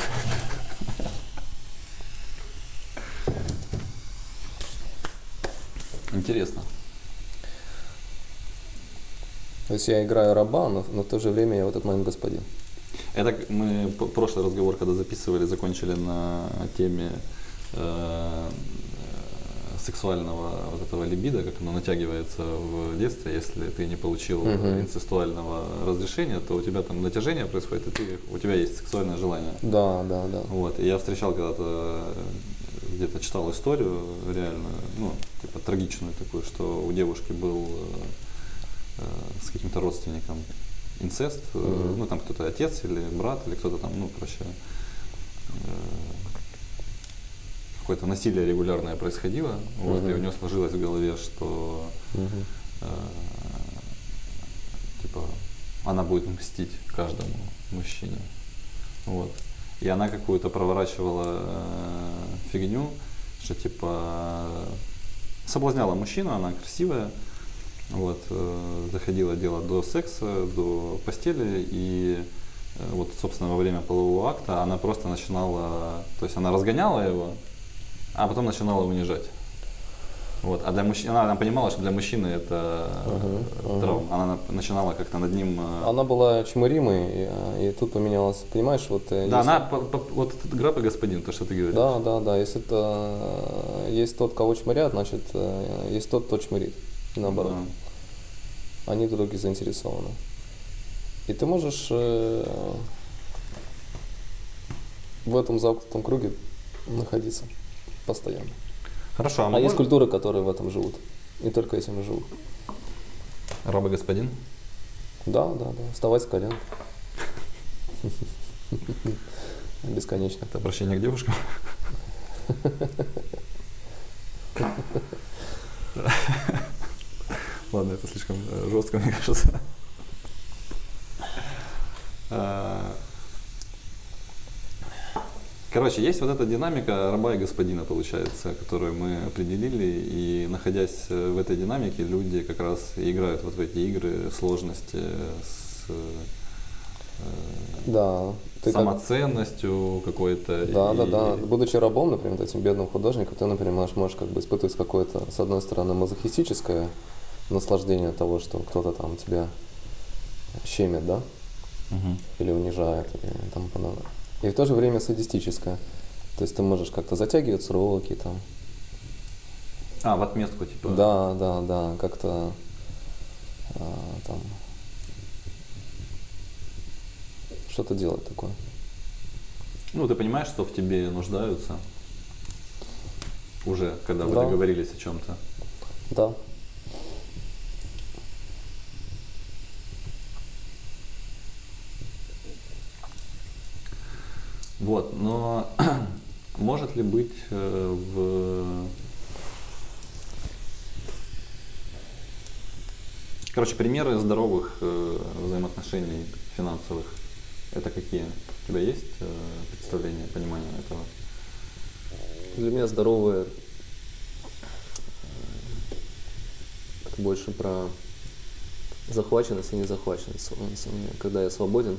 S1: Интересно.
S2: То есть я играю раба, но, но в то же время я в этот момент господин.
S1: Это мы прошлый разговор, когда записывали, закончили на теме э, э, сексуального вот этого либидо, как оно натягивается в детстве, если ты не получил
S2: Мгм.
S1: инцестуального разрешения, то у тебя там натяжение происходит, и ты, у тебя есть сексуальное желание.
S2: Да, да, да.
S1: Вот, и я встречал когда-то, э, где-то читал историю реальную, ну, типа трагичную такую, что у девушки был э, с каким-то родственником инцест, э,
S2: Мгм.
S1: ну, там кто-то отец или брат, или кто-то там, ну, короче, э, какое-то насилие регулярное происходило, вот, и у нее сложилось в голове, что
S2: Мгм.
S1: э, типа она будет мстить каждому мужчине. Вот. И она какую-то проворачивала э, фигню, что типа соблазняла мужчину, она красивая, вот, э, доходило дело до секса, до постели, и э, вот, собственно, во время полового акта она просто начинала, то есть она разгоняла его, а потом начинала унижать. Вот. А для мужчины, она, она понимала, что для мужчины это э,
S2: мгм.
S1: травма. Она на- начинала как-то над ним. э,
S2: Она была чморимой, и, а, и тут поменялось, понимаешь, вот... э,
S1: да,
S2: если-
S1: она по- по- вот этот граб и господин, то, что ты говоришь.
S2: Да, да, да. Если это э, есть тот, кого чморят, значит, э, есть тот, кто чморит. Наоборот.
S1: Да.
S2: Они друг друге заинтересованы. И ты можешь э, в этом замкнутом круге находиться постоянно.
S1: Хорошо, а,
S2: А есть культуры, которые в этом живут. И только этим и живут.
S1: Рабы господин?
S2: Да, да, да. Вставать с колен. Бесконечно.
S1: Это обращение к девушкам? Ладно, это слишком э, жестко, мне кажется. А, Короче, есть вот эта динамика раба и господина, получается, которую мы определили, и находясь э, в этой динамике, люди как раз играют вот в эти игры сложности с э,
S2: Да. Ты как-
S1: самоценностью какой-то.
S2: Да, да,
S1: и-
S2: да. Будучи рабом, например, этим бедным художником, ты, например, можешь, можешь как бы испытывать какое-то, с одной стороны, мазохистическое наслаждение того, что кто-то там тебя щемит, да,
S1: Мгм.
S2: или унижает, и тому подобное. И в то же время садистическое. То есть ты можешь как-то затягивать сроки, там,
S1: А, в отместку, типа.
S2: Да, да, да, как-то а, там что-то делать такое.
S1: Ну, ты понимаешь, что в тебе нуждаются уже, когда вы
S2: Да.
S1: договорились о чем-то.
S2: Да.
S1: Вот, но может ли быть э, в... Короче, примеры здоровых э, взаимоотношений финансовых, это какие? У тебя есть э, представление, понимание этого?
S2: Для меня здоровые это больше про захваченность и не захваченность. С- с- Когда я свободен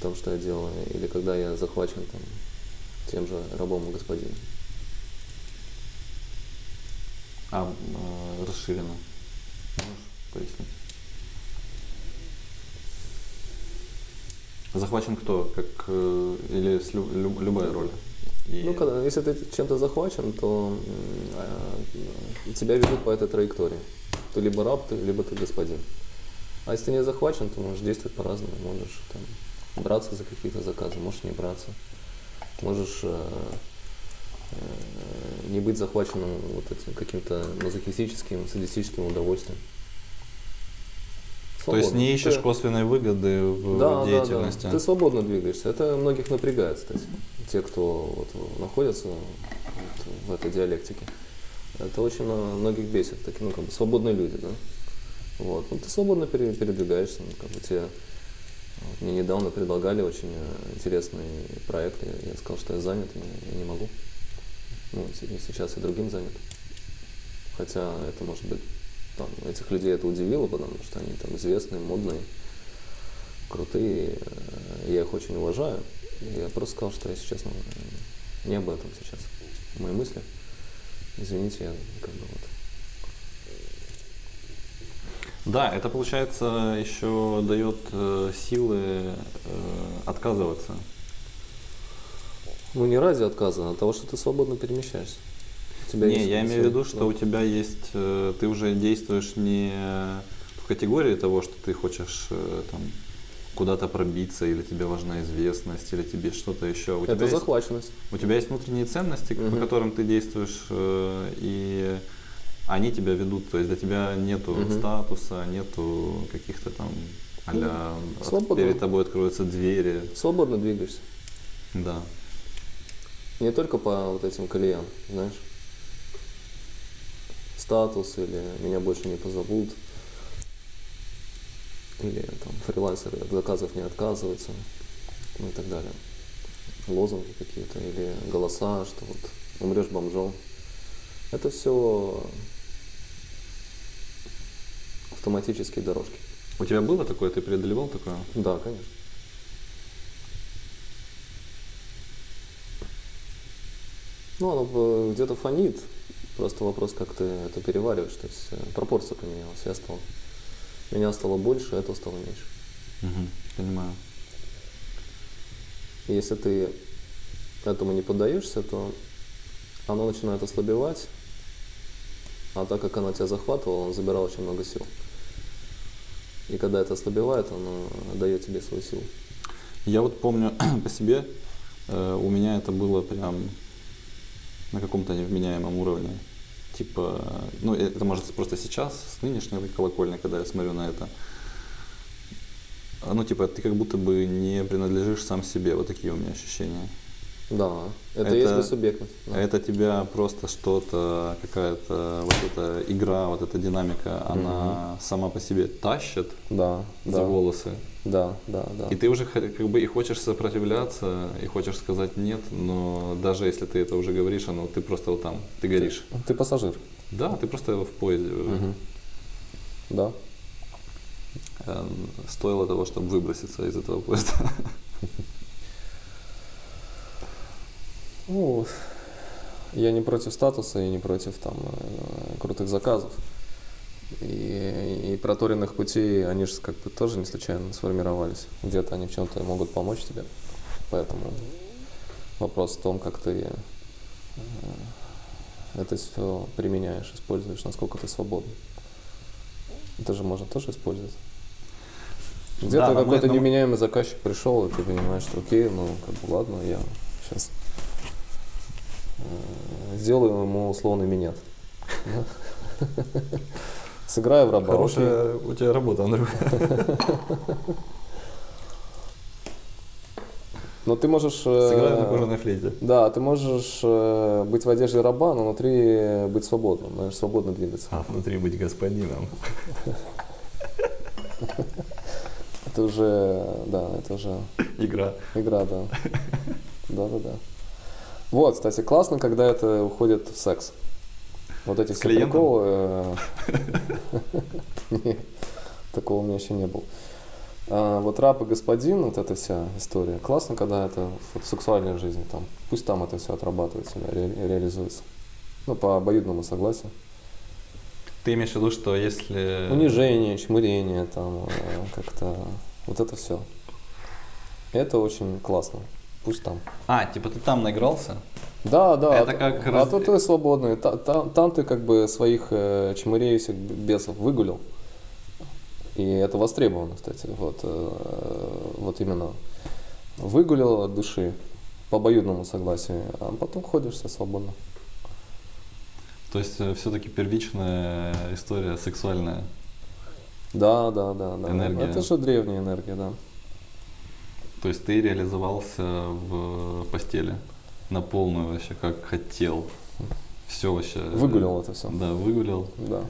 S2: в том, что я делаю, или когда я захвачен там, тем же рабом и господином.
S1: А э, расширенно? Можешь пояснить? Захвачен кто? Как, э, или с лю- лю- любая роль? И-
S2: Ну, когда, если ты чем-то захвачен, то а, тебя ведут по этой траектории. Ты либо раб, ты, либо ты господин. А если ты не захвачен, то можешь действовать по-разному. Можешь там, браться за какие-то заказы, можешь не браться. Можешь э, э, не быть захваченным вот этим каким-то мазохистическим, садистическим удовольствием.
S1: То есть не
S2: Свободно.
S1: ищешь
S2: Ты-
S1: косвенной выгоды в
S2: да,
S1: деятельности?
S2: Да, да. Ты свободно двигаешься. Это многих напрягает, кстати. Те, кто вот находится вот в этой диалектике. Это очень на- многих бесит. Такие, ну, как бы свободные люди, да. Вот. Ну, ты свободно пере- передвигаешься. Ну, как бы тебе мне недавно предлагали очень э, интересный проект. Я, я сказал, что я занят, и я не могу. Ну, и сейчас я другим занят. Хотя это может быть там, этих людей это удивило, потому что они там известные, модные, крутые. э, Я их очень уважаю. Я просто сказал, что я, если честно, э, не об этом сейчас. Мои мысли. Извините, я как бы вот.
S1: Да, это получается еще дает э, силы э, отказываться.
S2: Ну, не ради отказа, а от того, что ты свободно перемещаешься. У тебя
S1: не,
S2: есть
S1: я имею в виду, что
S2: да.
S1: у тебя есть, э, ты уже действуешь не в категории того, что ты хочешь э, там куда-то пробиться, или тебе важна известность, или тебе что-то еще. У
S2: Это
S1: тебя есть-
S2: захваченность.
S1: У тебя есть внутренние ценности, по
S2: Мгм.
S1: которым ты действуешь, э, и они тебя ведут. То есть для тебя нету
S2: Мгм.
S1: статуса, нету каких-то там а
S2: свободно.
S1: перед тобой откроются двери.
S2: Свободно двигаешься.
S1: Да.
S2: Не только по вот этим колеям, знаешь. Статус или меня больше не позовут. Или там фрилансеры от заказов не отказываются. Ну и так далее. Лозунги какие-то или голоса, что вот умрешь бомжом. Это все автоматические дорожки.
S1: У тебя было такое, ты преодолевал такое?
S2: Да, конечно. Ну, оно э, где-то фонит. Просто вопрос, как ты это перевариваешь. То есть э, пропорция поменялась. Я стал, меня стало больше, этого стало меньше.
S1: Мгм, Понимаю.
S2: Если ты этому не поддаешься, то оно начинает ослабевать. А так как оно тебя захватывало, он забирал очень много сил. И когда это ослабевает, оно дает тебе свою силу.
S1: Я вот помню по себе, Э, у меня это было прям на каком-то невменяемом уровне. Типа, ну это может просто сейчас, с нынешней колокольни, когда я смотрю на это. Ну типа ты как будто бы не принадлежишь сам себе, вот такие у меня ощущения.
S2: Да, это, это есть субъектность. Да.
S1: Это тебя просто что-то, какая-то вот эта игра, вот эта динамика, угу. она сама по себе тащит
S2: да,
S1: за
S2: да.
S1: волосы.
S2: Да, да, да.
S1: И ты уже как бы и хочешь сопротивляться, и хочешь сказать нет, но даже если ты это уже говоришь, оно ты просто вот там, ты горишь.
S2: Ты, ты пассажир.
S1: Да, ты просто в поезде уже.
S2: Угу. Да.
S1: Э, стоило того, чтобы выброситься из этого поезда.
S2: Ну, я не против статуса и не против там э, крутых заказов. И, и проторенных путей, они же как бы тоже не случайно сформировались. Где-то они в чем-то могут помочь тебе. Поэтому вопрос в том, как ты э, это все применяешь, используешь, насколько ты свободен. Это же можно тоже использовать. Где-то да, какой-то мы, неменяемый заказчик пришел, и ты понимаешь, что окей, ну как бы ладно, я сейчас сделаю ему условный минет. Сыграю в раба.
S1: Хорошая у тебя работа, Андрюх.
S2: Но ты можешь...
S1: Э, Сыграю на кожаной флейте.
S2: Да, ты можешь э, быть в одежде раба, но внутри быть свободным, знаешь, свободно двигаться.
S1: А внутри быть господином.
S2: Это уже, да, это уже...
S1: Игра.
S2: Игра, да. Да, да, да. Вот, кстати, классно, когда это уходит в секс. Вот эти все приколы. Э, такого у меня еще не было. А, вот раб и господин, вот эта вся история. Классно, когда это в сексуальной жизни, там, пусть там это все отрабатывается, ре, реализуется. Ну, по обоюдному согласию.
S1: Ты имеешь в виду, что если...
S2: Унижение, чмырение, там, э, как-то, вот это все. Это очень классно. Пусть там.
S1: А, типа ты там наигрался?
S2: Да, да.
S1: Это как
S2: а, раз... а то ты свободный. Там, там ты как бы своих э, чмыреющих бесов выгулил. И это востребовано, кстати. Вот, э, вот именно выгулил от души по обоюдному согласию, а потом ходишь все свободно.
S1: То есть э, все-таки первичная история сексуальная.
S2: Да, да, да, да.
S1: Энергия.
S2: Это же древняя энергия, да.
S1: То есть ты реализовался в постели на полную вообще, как хотел. Все вообще.
S2: Выгулял это все.
S1: Да, выгулял.
S2: Да.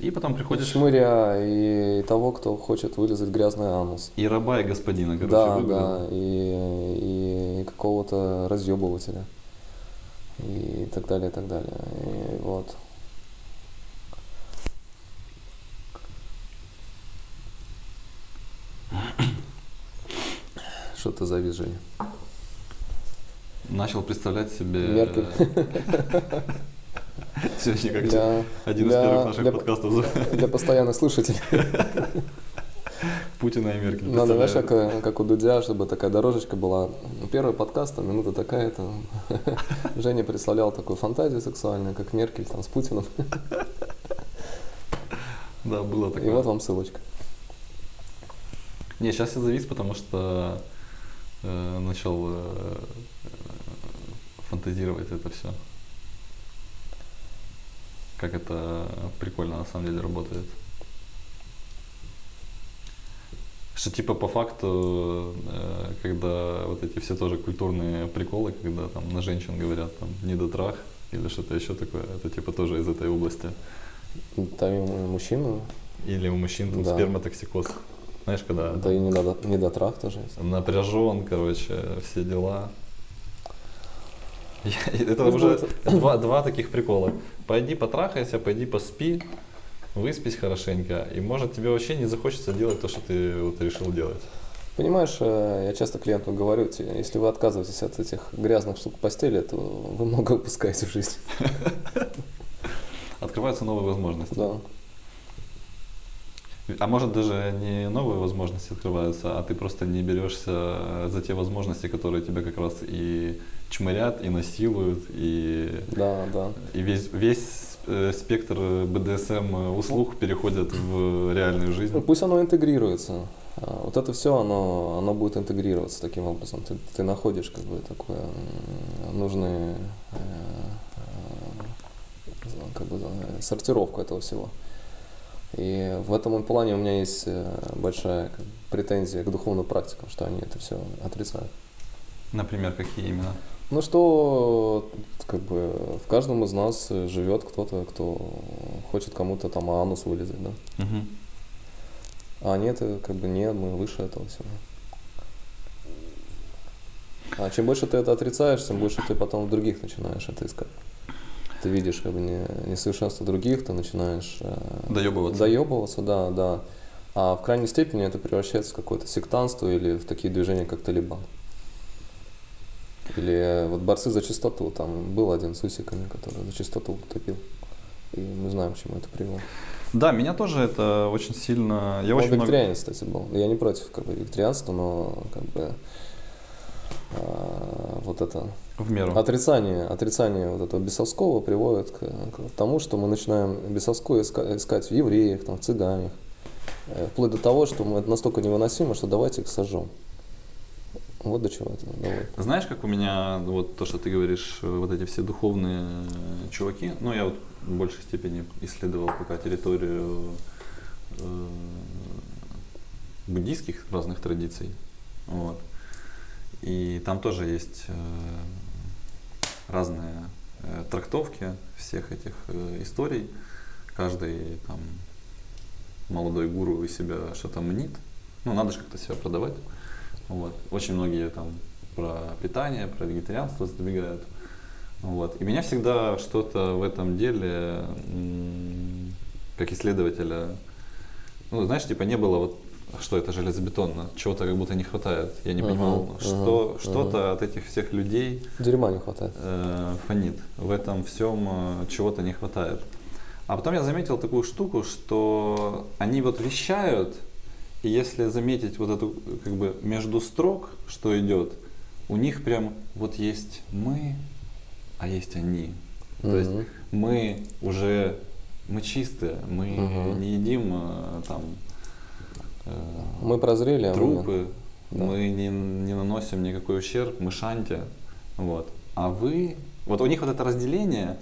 S1: И потом приходишь...
S2: Шмыря и того, кто хочет вылезать грязный анус.
S1: И раба, и господина, короче,
S2: Да, выгулял. да, и, и какого-то разъебывателя. И так далее, и так далее. И вот. Что ты завис, Женя?
S1: Начал представлять себе...
S2: Меркель.
S1: Сегодня как для, один из первых наших
S2: для,
S1: подкастов.
S2: Для постоянных слушателей.
S1: Путина и Меркель.
S2: Надо, знаешь, как, как у Дудя, чтобы такая дорожечка была. Первый подкаст, там, минута такая-то. Женя представлял такую фантазию сексуальную, как Меркель там с Путиным.
S1: Да, было такое.
S2: И вот вам ссылочка.
S1: Не, сейчас я завис, потому что э, начал э, фантазировать это все. Как это прикольно на самом деле работает. Что типа по факту, э, когда вот эти все тоже культурные приколы, когда там на женщин говорят там недотрах или что-то еще такое, это типа тоже из этой области.
S2: Там и у мужчин.
S1: Или у мужчин там да. сперматоксикоз. Знаешь, когда...
S2: Да и недотрах тоже есть.
S1: Напряжен, короче, все дела. Это уже два, два таких прикола. Пойди потрахайся, пойди поспи, выспись хорошенько, и может тебе вообще не захочется делать то, что ты вот решил делать.
S2: Понимаешь, э, я часто клиенту говорю, если вы отказываетесь от этих грязных штук постели, то вы много упускаете в жизни.
S1: Открываются новые возможности.
S2: Да.
S1: А может даже не новые возможности открываются, а ты просто не берешься за те возможности, которые тебя как раз и чмырят, и насилуют, и,
S2: да, да.
S1: и весь, весь э, спектр БДСМ услуг переходит в реальную жизнь.
S2: Ну, пусть оно интегрируется. А, Вот это все, оно, оно будет интегрироваться таким образом. Ты, ты находишь как бы такое э, э, как бы, э, сортировку этого всего. И в этом плане у меня есть э, большая претензия к духовным практикам, что они это все отрицают.
S1: Например, какие именно?
S2: Ну что, как бы в каждом из нас живет кто-то, кто хочет кому-то там анус вылезать, да?
S1: Мгм.
S2: А нет, э, как бы нет, мы выше этого всего. А чем больше ты это отрицаешь, тем больше ты потом в других начинаешь это искать. Ты видишь как бы не, несовершенство других, ты начинаешь э,
S1: Доебываться.
S2: доебываться, да, да. А в крайней степени это превращается в какое-то сектанство или в такие движения, как Талибан. Или э, вот борцы за чистоту, там был один с усиками, который за чистоту топил. И мы знаем, к чему это привело.
S1: Да, меня тоже это очень сильно... Я
S2: Он
S1: очень много...
S2: вегетарианец, кстати, был. Я не против как бы, вегетарианства, но как бы а, вот это
S1: В меру.
S2: отрицание, отрицание вот этого бесовского приводит к, к тому, что мы начинаем бесовское иска- искать в евреях, там, в цыганах, Э, вплоть до того, что мы, это настолько невыносимо, что давайте их сожжем. Вот до чего это доводит.
S1: Знаешь, как у меня, вот то, что ты говоришь, э, вот эти все духовные э, чуваки, ну, я вот в большей степени исследовал пока территорию э, буддийских разных традиций, вот. И там тоже есть э, разные э, трактовки всех этих э, историй. Каждый там молодой гуру из себя что-то мнит. Ну, надо же как-то себя продавать. Вот. Очень многие там про питание, про вегетарианство сдвигают. Вот. И меня всегда что-то в этом деле, как исследователя, ну, знаешь, типа не было вот что это железобетонно, чего-то как будто не хватает. Я не понимал,
S2: ага,
S1: что,
S2: ага.
S1: что-то от этих всех людей
S2: Дерьма не хватает.
S1: э, фонит. В этом всем э, чего-то не хватает. А потом я заметил такую штуку, что они вот вещают, и если заметить вот эту как бы между строк, что идет, у них прям вот есть мы, а есть они. То есть мы уже мы чистые, мы
S2: Мгм.
S1: не едим э, там
S2: Мы прозрели, а
S1: трупы,
S2: Да.
S1: мы не, не наносим никакой ущерб, мы шанти. Вот. А вы, вот у них вот это разделение,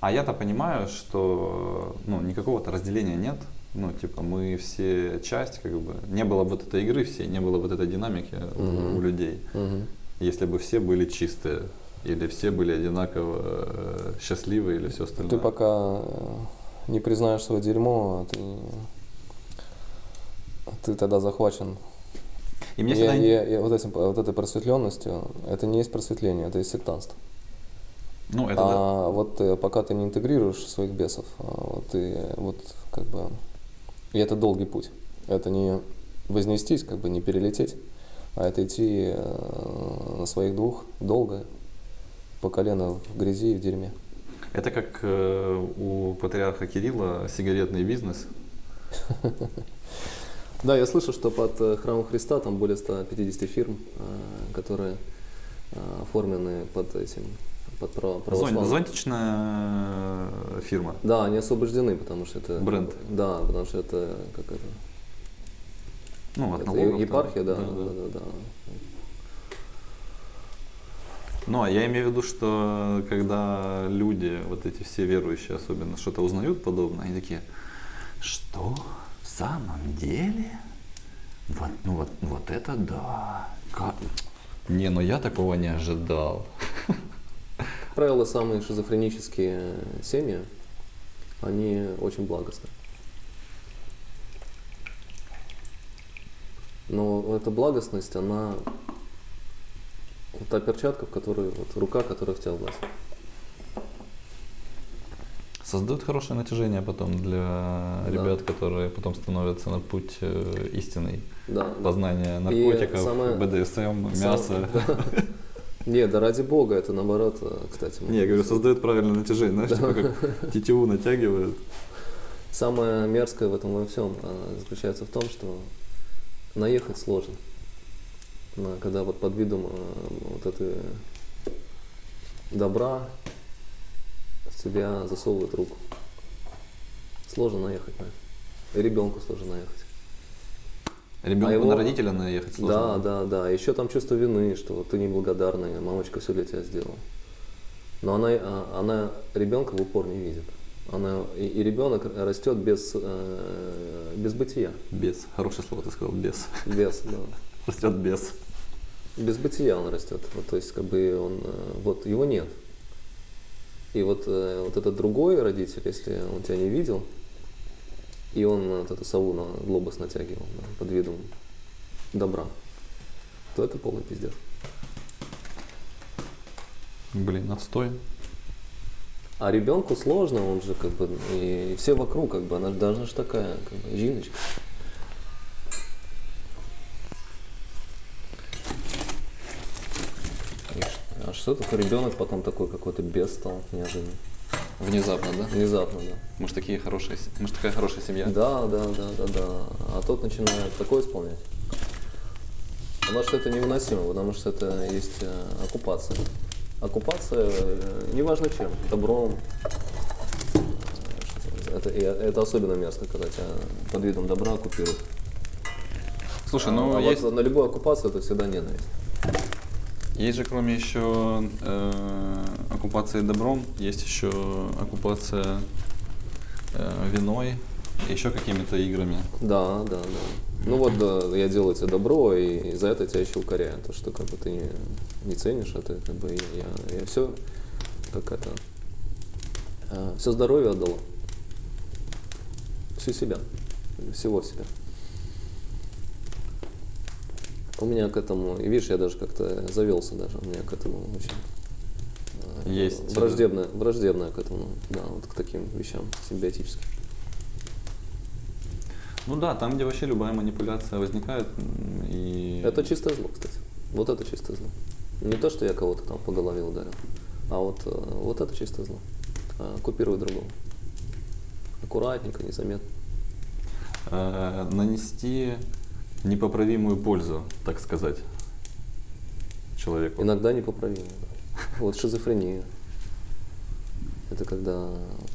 S1: а я-то понимаю, что ну, никакого-то разделения нет. Ну, типа, мы все часть, как бы, не было бы вот этой игры всей, не было бы вот этой динамики у-
S2: Мгм.
S1: у людей,
S2: Мгм.
S1: если бы все были чистые, или все были одинаково э, счастливы, или все остальное.
S2: Ты пока э, не признаешь свое дерьмо, ты, ты тогда захвачен.
S1: И мне
S2: И-
S1: всегда...
S2: и- и вот, этим, вот этой просветленностью, это не есть просветление, это есть сектантство.
S1: Ну, это да.
S2: а вот э, пока ты не интегрируешь своих бесов, а, вот ты вот как бы и это долгий путь. Это не вознестись, как бы не перелететь, а это идти э, на своих двух долго, по колено в грязи и в дерьме.
S1: Это как э, у патриарха Кирилла сигаретный бизнес.
S2: Да, я слышал, что под э, храмом Христа там более 150 фирм, э, которые э, оформлены под этим, под право- православным.
S1: зонтичная фирма.
S2: Да, они освобождены, потому что это...
S1: Бренд.
S2: Да, потому что это как это...
S1: Ну, от
S2: это
S1: налогов.
S2: епархия, да,
S1: Да,
S2: да,
S1: да.
S2: да, да.
S1: Ну, а я имею в виду, что когда люди, вот эти все верующие особенно, что-то узнают подобное, они такие, что самом деле? Вот, ну вот, вот это да. Как? Не, ну я такого не ожидал.
S2: Как правило, самые шизофренические семьи, они очень благостны. Но эта благостность, она вот та перчатка, в которой, вот рука, которая в тебя влазит.
S1: Создает хорошее натяжение потом для
S2: Да.
S1: ребят, которые потом становятся на путь э, истинный.
S2: Да.
S1: Познания наркотиков,
S2: самое-
S1: БДСМ, мяса.
S2: Не, да ради бога, это наоборот, э, кстати.
S1: Не, я говорю, создает правильное натяжение, знаешь, типа как тетиву натягивают.
S2: Самое мерзкое в этом во всем а, заключается в том, что наехать сложно. Когда вот под видом вот этой добра в тебя засовывают руку. Сложно наехать на это. Ребенку сложно наехать.
S1: Ребенку
S2: А его-
S1: на родителя наехать сложно.
S2: Да, да, да. Еще там чувство вины, что ты неблагодарная, мамочка все для тебя сделала. Но она, а, она ребенка в упор не видит. Она, и, и ребенок растет без, э, без бытия.
S1: Без. Хорошее слово ты сказал, без.
S2: Без, да.
S1: Растет без.
S2: Без бытия он растет. Вот, то есть, как бы он, э, вот его нет. И вот, э, вот этот другой родитель, если он тебя не видел, и он вот эту сову на глобус натягивал да, под видом добра, то это полный пиздец.
S1: Блин, отстой.
S2: А ребенку сложно, он же как бы, и все вокруг, как бы, она же должна же такая, как бы, жиночка. И ш- А что такое ребенок потом такой какой-то бес стал неожиданно?
S1: Внезапно, да?
S2: Внезапно, да.
S1: Мы же такие хорошие, мы же такая хорошая семья.
S2: Да, да, да, да, да. А тот начинает такое исполнять. Потому что это невыносимо, потому что это есть э, оккупация. Оккупация, э, неважно чем, добром. Это, это особенно мерзко, когда тебя под видом добра оккупируют.
S1: Слушай,
S2: а,
S1: ну
S2: а
S1: есть,
S2: вот на любую оккупацию это всегда ненависть.
S1: Есть же кроме еще э, оккупации добром, есть еще оккупация э, виной, еще какими-то играми.
S2: Да, да, да. Ну вот да, я делаю тебе добро, и за это тебя еще укоряю. То, что как бы ты не, не ценишь, это как бы я, я, все как это все здоровье отдала. Всю себя. Всего себя. У меня к этому, и видишь, я даже как-то завелся даже, у меня к этому очень э,
S1: Есть, э,
S2: враждебное, враждебное к этому, да, вот к таким вещам симбиотическим.
S1: Ну да, там, где вообще любая манипуляция возникает, и...
S2: Это чистое зло, кстати. Вот это чистое зло. Не то, что я кого-то там по голове ударил, а вот, э, вот это чистое зло. А, Купируй другого. Аккуратненько, незаметно.
S1: э, нанести непоправимую пользу, так сказать, человеку.
S2: Иногда непоправимо. да. Вот шизофрения. Это когда вот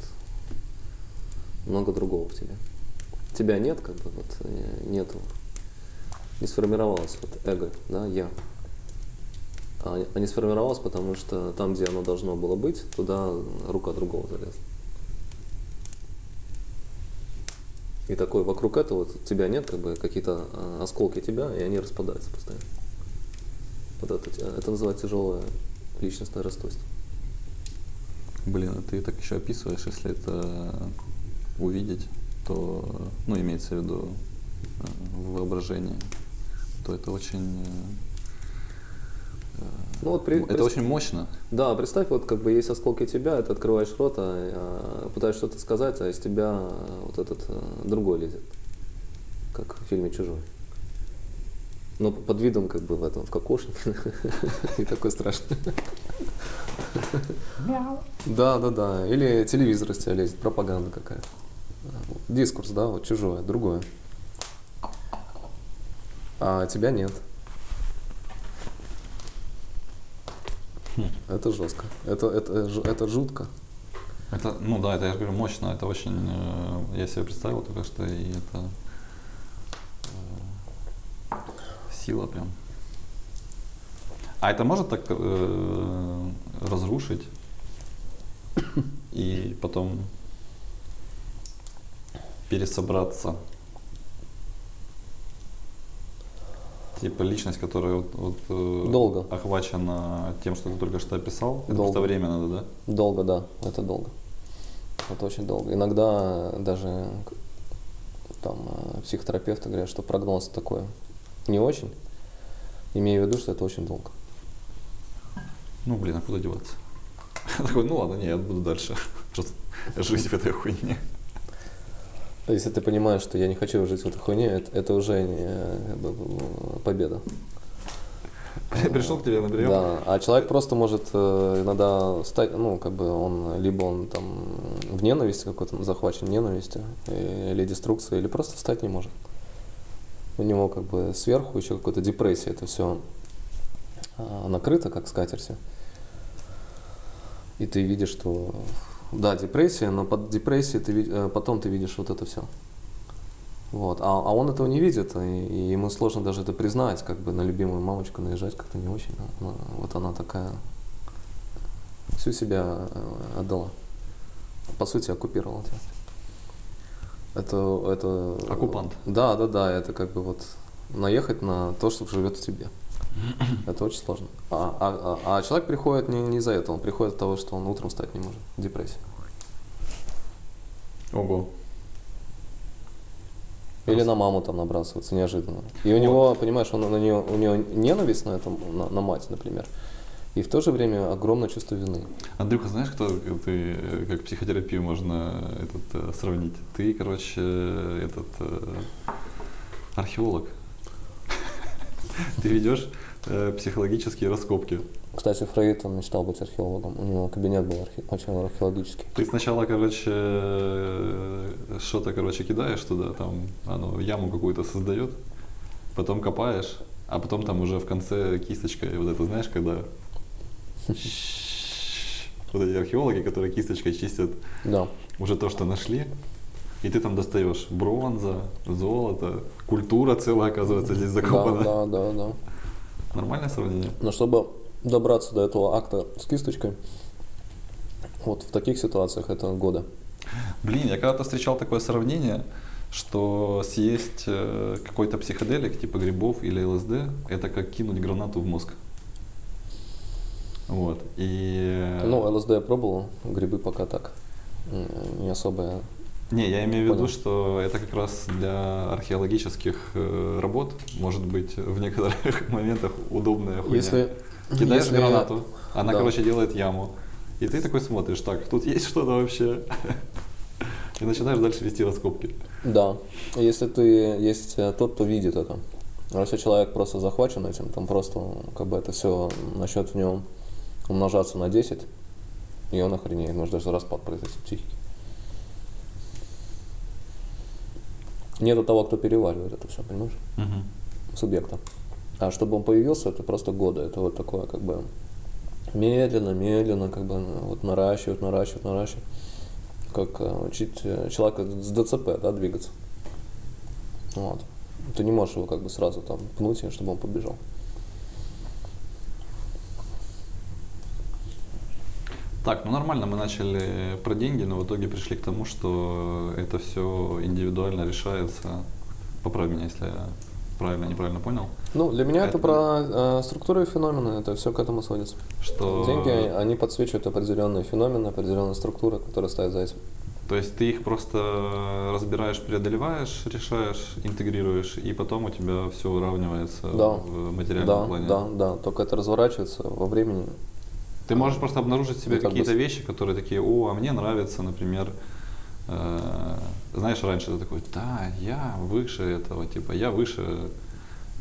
S2: много другого в тебе. Тебя нет, как бы, вот э, нету. Не сформировалось вот эго, да, я. А, а не сформировалось, потому что там, где оно должно было быть, туда рука другого залезла. И такой вокруг этого тебя нет, как бы какие-то а, осколки тебя, и они распадаются постоянно. Вот это, те- это называется тяжелое личностное расстройство.
S1: Блин, а ты так еще описываешь, если это увидеть, то, ну, имеется в виду э, воображение, то это очень, э,
S2: Ну вот при-
S1: это
S2: прис-
S1: очень мощно.
S2: Да, представь, вот как бы есть осколки тебя, ты открываешь рот, а, а, пытаешься что-то сказать, а из тебя а, вот этот а, другой лезет, как в фильме «Чужой». Но под видом как бы в этом, в кокошнике. И такой страшный. Да, да, да. Или телевизор из тебя лезет, пропаганда какая-то. Дискурс, да, вот чужое, другое. А тебя нет. Это жестко. Это, это, это жутко.
S1: Это, ну да, это я говорю, мощно, это очень, э, я себе представил только что, и это э, сила прям. А это может так э, разрушить и потом пересобраться? Типа личность, которая вот, вот, э,
S2: Долго.
S1: охвачена тем, что ты только что описал, это
S2: Долго.
S1: просто время надо, да?
S2: Долго, да, это долго. Это очень долго. Иногда даже там э, психотерапевты говорят, что прогноз такой не очень, имея в виду, что это очень долго.
S1: Ну, блин, а куда деваться? Такой, ну ладно, не, я буду дальше. Жить в этой хуйне.
S2: Если ты понимаешь, что я не хочу жить в этой хуйне, это, это уже не, э, победа.
S1: Пришел к тебе на прием?
S2: Да, а человек просто может э, иногда стать, ну, как бы он, либо он там в ненависти какой-то захвачен ненавистью э, или деструкцией, или просто встать не может. У него как бы сверху еще какая-то депрессия, это все накрыто, как скатертью. И ты видишь, что да, депрессия, но под депрессией ты, э, потом ты видишь вот это все. Вот. А, а он этого не видит, и, и ему сложно даже это признать, как бы на любимую мамочку наезжать как-то не очень. Она- вот она такая всю себя э, отдала. По сути, оккупировала тебя. Это, это...
S1: Оккупант.
S2: Да, да, да, это как бы вот наехать на то, что живет в тебе. Это очень сложно. А, а- а- а человек приходит не, не из-за этого, он приходит от того, что он утром встать не может. Депрессия.
S1: Ого.
S2: Или на маму там набрасывается неожиданно. И у него, понимаешь, он, на нее, у него ненависть на, этом, на, на мать, например. И в то же время огромное чувство вины.
S1: Андрюха, знаешь, кто ты, э, как психотерапию можно этот, э, сравнить? Ты, короче, э, этот э, археолог. Ты ведешь э, психологические раскопки.
S2: Кстати, Фрейд, он мечтал быть археологом. У него кабинет был архе- очень археологический.
S1: Ты сначала, короче, э, что-то, короче, кидаешь туда, там оно яму какую-то создает, потом копаешь, а потом там уже в конце кисточкой, вот это знаешь, когда вот эти археологи, которые кисточкой чистят
S2: Да.
S1: уже то, что нашли, и ты там достаешь бронза, золото, культура целая, оказывается, здесь закопана.
S2: Да, да, да, да.
S1: Нормальное сравнение?
S2: Но чтобы добраться до этого акта с кисточкой, вот в таких ситуациях это годы.
S1: Блин, я когда-то встречал такое сравнение, что съесть э, какой-то психоделик, типа грибов или ЛСД, это как кинуть гранату в мозг. Вот. И...
S2: Ну, ЛСД я пробовал, грибы пока так. Не особо
S1: Не, я имею в виду, что это как раз для археологических э, работ может быть в некоторых моментах удобная хуйня.
S2: Если,
S1: Кидаешь
S2: если-
S1: гранату, она,
S2: Да.
S1: короче, делает яму. И ты такой смотришь, так, тут есть что-то вообще. И начинаешь дальше вести раскопки.
S2: Да. Если ты есть э, тот, кто видит это. Если человек просто захвачен этим, там просто как бы это все начнет в нем умножаться на 10, и он охренеет, может даже распад произойти психики. Нету того, кто переваривает это все, понимаешь?
S1: Мгм.
S2: субъекта. А чтобы он появился, это просто годы. Это вот такое как бы медленно, медленно, как бы вот наращивать, наращивать, наращивать. Как э, учить э, человека с ДЦП, да, двигаться. Вот. Ты не можешь его как бы сразу там пнуть, чтобы он побежал.
S1: Так, ну нормально, мы начали про деньги, но в итоге пришли к тому, что это все индивидуально решается. Поправь меня, если я правильно, неправильно понял.
S2: Ну, для меня это,
S1: Это-
S2: про э, структуру и феномены, это все к этому сводится.
S1: Что...
S2: Деньги, они подсвечивают определенные феномены, определенные структуры, которые стоят за этим.
S1: То есть ты их просто разбираешь, преодолеваешь, решаешь, интегрируешь, и потом у тебя все уравнивается
S2: Да.
S1: в материальном
S2: Да,
S1: плане.
S2: да, да. Только это разворачивается во времени.
S1: Ты можешь просто обнаружить в себе
S2: Ну, как
S1: какие-то
S2: бы
S1: вещи, которые такие, о, а мне нравится, например, э, знаешь, раньше ты такой, да, я выше этого, типа, я выше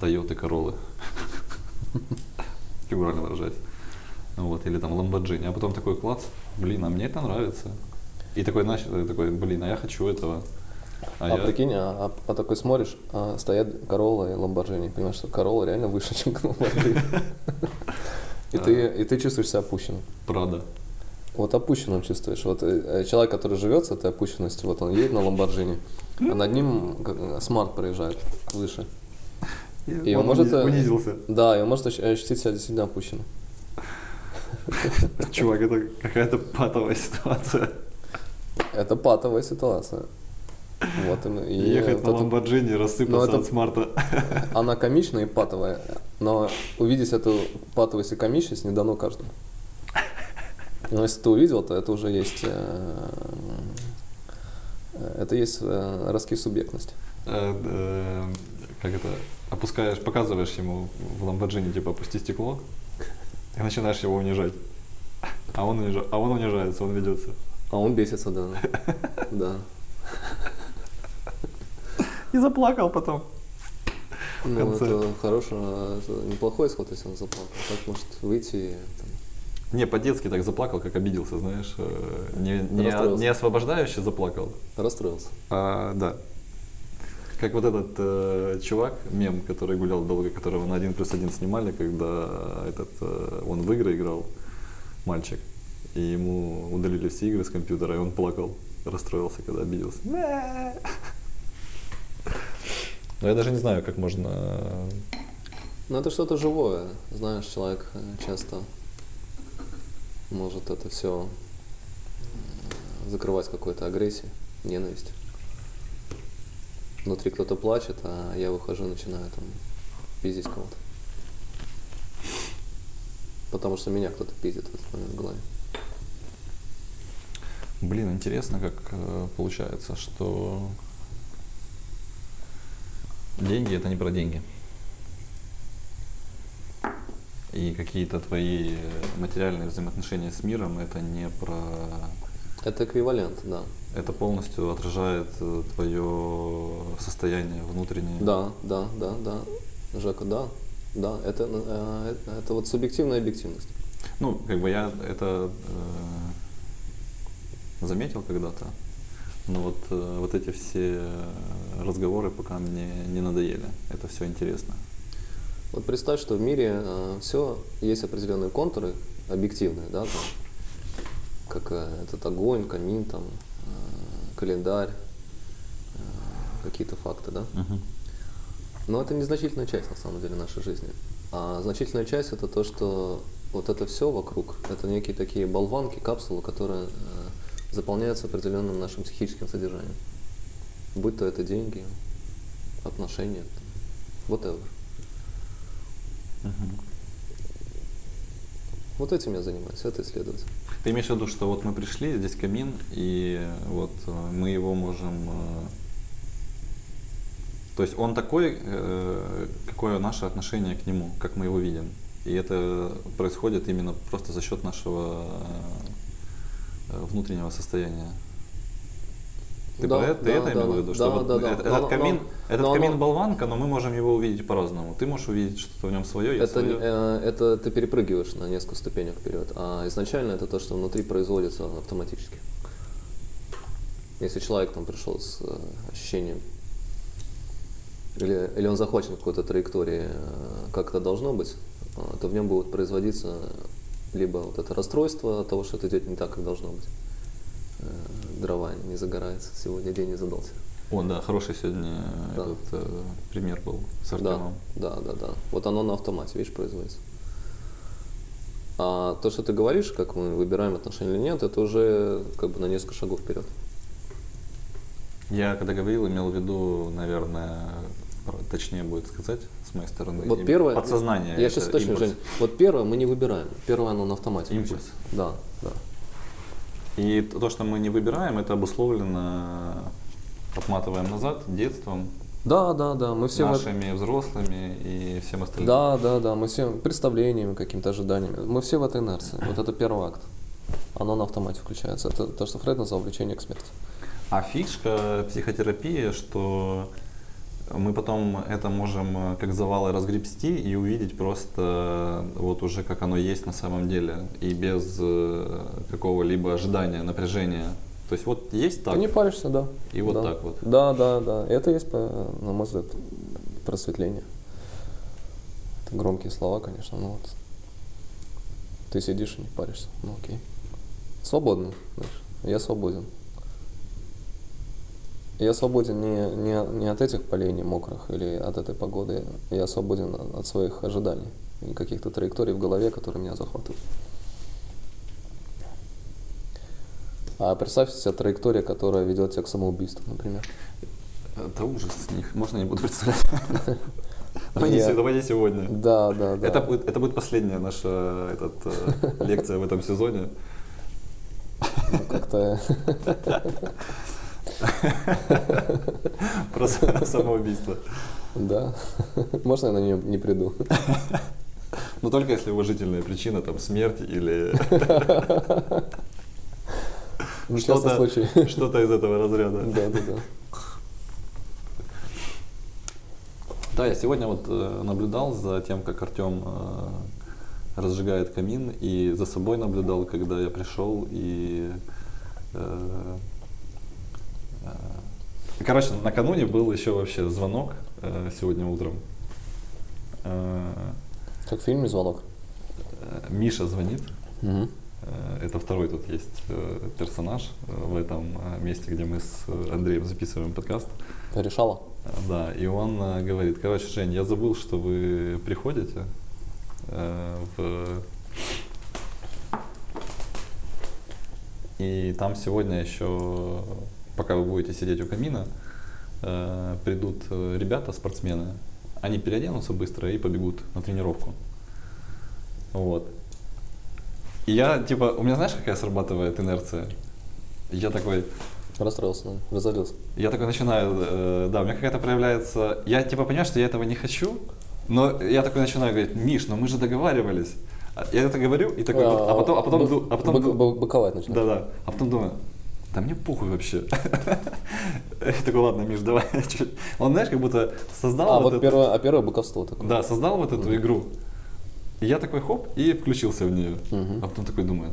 S1: Тойоты Королы. Фигурально выражаясь. Ну Вот, или там Ламборджини. А потом такой класс, блин, а мне это нравится. И такой, знаешь, такой, блин, а я хочу этого.
S2: А,
S1: я-
S2: прикинь, а, а- а такой смотришь, а стоят Королла и Ламборджини. Понимаешь, что Королла реально выше, чем Ламборджини. И ты, и ты чувствуешь себя опущенным.
S1: Правда.
S2: Вот опущенным чувствуешь. Вот э, человек, который живет с этой опущенностью, вот он едет на Ламборджини, а над ним э, смарт проезжает выше. И он может, э,
S1: унизился.
S2: Да, и он может ощ- ощутить себя действительно опущенным.
S1: Чувак, это какая-то патовая ситуация.
S2: Это патовая ситуация. Вот им- и
S1: Ехать
S2: вот
S1: на Ламборджини,
S2: Ну,
S1: рассыпаться
S2: это-
S1: от смарта.
S2: Она комичная и патовая, но увидеть эту патовость и комичность не дано каждому. Но если ты увидел, то это уже есть, э, э, это есть э, раскид субъектности.
S1: Как это? Опускаешь, показываешь ему в Ламборджини, типа, опусти стекло, и начинаешь его унижать. А он, унижа- а он унижается, он ведется.
S2: А он бесится, да. Да.
S1: И заплакал потом.
S2: Ну,
S1: конце.
S2: это хороший, это неплохой исход, если он заплакал. Так может выйти и там,
S1: Не, по-детски так заплакал, как обиделся, знаешь. э, Не, не, не освобождающе заплакал.
S2: расстроился.
S1: А, да. Как вот этот э, чувак, мем, который гулял долго, которого на один плюс один снимали, когда этот, э, он в игры играл, мальчик. и ему удалили все игры с компьютера, и он плакал, расстроился, когда обиделся. Но я даже не знаю, как можно...
S2: Ну это что-то живое. Знаешь, человек э, часто может это все закрывать какой-то агрессией, ненавистью. Внутри кто-то плачет, а я выхожу и начинаю там пиздить кого-то. Потому что меня кто-то пиздит в этот момент в голове.
S1: Блин, интересно, как э, получается, что деньги это не про деньги. И какие-то твои материальные взаимоотношения с миром это не про...
S2: Это эквивалент, да.
S1: Это полностью отражает э, твое состояние внутреннее.
S2: Да, да, да, да. Жека, да. Да, это, э, это вот субъективная объективность.
S1: Ну, как бы я это э, заметил когда-то, но вот, э, вот эти все разговоры пока мне не надоели. Это все интересно.
S2: Вот представь, что в мире э, все есть определенные контуры объективные, да, там, как э, этот огонь, камин, там, э, календарь, э, какие-то факты, да.
S1: Мгм.
S2: Но это незначительная часть, на самом деле, нашей жизни. А значительная часть это то, что вот это все вокруг, это некие такие болванки, капсулы, которые э, заполняются определенным нашим психическим содержанием. Будь то это деньги, отношения, whatever.
S1: Мгм.
S2: Вот этим я занимаюсь, это исследовать.
S1: Ты имеешь в виду, что вот мы пришли, здесь камин, и вот э, мы его можем... э, То есть он такой, э, какое наше отношение к нему, как мы его видим. И это происходит именно просто за счет нашего внутреннего состояния. Ты,
S2: Да,
S1: про это, ты
S2: да,
S1: это
S2: да,
S1: имел в
S2: да.
S1: виду? Что
S2: Да,
S1: вот
S2: да, да. Но
S1: этот
S2: оно-
S1: камин,
S2: но-
S1: этот
S2: но
S1: камин
S2: оно-
S1: болванка, но мы можем его увидеть по-разному. Ты можешь увидеть что-то в нем свое,
S2: Это,
S1: свое.
S2: э, это ты перепрыгиваешь на несколько ступенек вперед, а изначально это то, что внутри производится автоматически. Если человек там пришел с э, ощущением, или, или он захвачен какой-то траекторией, э, как это должно быть, э, то в нем будет производиться либо вот это расстройство от того, что это идет не так, как должно быть. Э, Дрова не загорается, сегодня день не задался.
S1: О, да, хороший сегодня
S2: Да.
S1: этот э, пример был с
S2: Да,
S1: Артемом.
S2: да, да, да. Вот оно на автомате, видишь, производится. А то, что ты говоришь, как мы выбираем отношения или нет, это уже как бы на несколько шагов вперед.
S1: Я когда говорил, имел в виду, наверное, точнее будет сказать с моей стороны.
S2: Вот первое.
S1: Подсознание.
S2: Я сейчас точно. Жень. Вот первое мы не выбираем. Первое оно на автомате.
S1: Импульс.
S2: Да, да.
S1: И то, что мы не выбираем, это обусловлено, отматываем назад, детством,
S2: Да, да, да. Мы все в
S1: нашими взрослыми и всем остальным.
S2: Да, да, да. Мы все представлениями, какими-то ожиданиями. Мы все в этой инерции. Вот это первый акт. Оно на автомате включается. Это то, что Фред назвал влечение к смерти.
S1: А фишка психотерапии, что мы потом это можем э, как завалы разгребсти и увидеть просто вот уже как оно есть на самом деле и без э, какого-либо ожидания, напряжения. То есть вот есть так,
S2: Ты не паришься, да.
S1: и вот
S2: Да.
S1: так вот.
S2: Да, да, да. Это есть, на мой взгляд, просветление. Это громкие слова, конечно, но вот ты сидишь и не паришься. Ну окей. Свободно, знаешь. Я свободен. Я свободен не, не, не от этих полений мокрых или от этой погоды. Я свободен от- своих ожиданий и каких-то траекторий в голове, которые меня захватывают. А представь себе траектория, которая ведет тебя к самоубийству, например.
S1: Это ужас. Их можно не буду представлять.
S2: Я-
S1: давайте сегодня.
S2: Да, да, да.
S1: Это будет, это будет последняя наша этот, э, лекция в этом сезоне.
S2: Ну, как-то
S1: Про самоубийство.
S2: Да. Можно я на нее не приду?
S1: Но только если уважительная причина, там смерть или
S2: Ну,
S1: что-то
S2: случае.
S1: что-то из этого разряда.
S2: Да, да, да.
S1: Да, я сегодня вот э, наблюдал за тем, как Артем разжигает камин, и за собой наблюдал, когда я пришел и э, э, Короче, накануне был еще вообще звонок э, сегодня утром. Э,
S2: Как в фильме «Звонок».
S1: э, Миша звонит. Э, Это второй тут есть э, персонаж э, в этом э, месте, где мы с э, Андреем записываем подкаст.
S2: Решала?
S1: Э, Да, и он э, говорит, короче, Жень, я забыл, что вы приходите э, в... И там сегодня еще, пока вы будете сидеть у камина, э, придут э, ребята, спортсмены. Они переоденутся быстро и побегут на тренировку. Вот. И я, типа, у меня знаешь, какая срабатывает инерция? Я такой,
S2: Расстроился, разорился.
S1: я такой начинаю, э, да, у меня какая-то проявляется, я типа понимаю, что я этого не хочу, но я такой начинаю говорить, Миш, ну мы же договаривались. А Я это говорю и такой, вот, а потом, а потом,
S2: б-
S1: а потом, ду-
S2: бык- быковать начинаешь.
S1: да-да, а потом думаю, да мне похуй вообще. Я такой, ладно, Миш, давай. чуть». Он, знаешь, как будто создал
S2: А
S1: вот
S2: вот первое, а первое быковство такое.
S1: да, создал вот эту игру. И я такой хоп и включился в нее.
S2: Мгм.
S1: А потом такой думаю,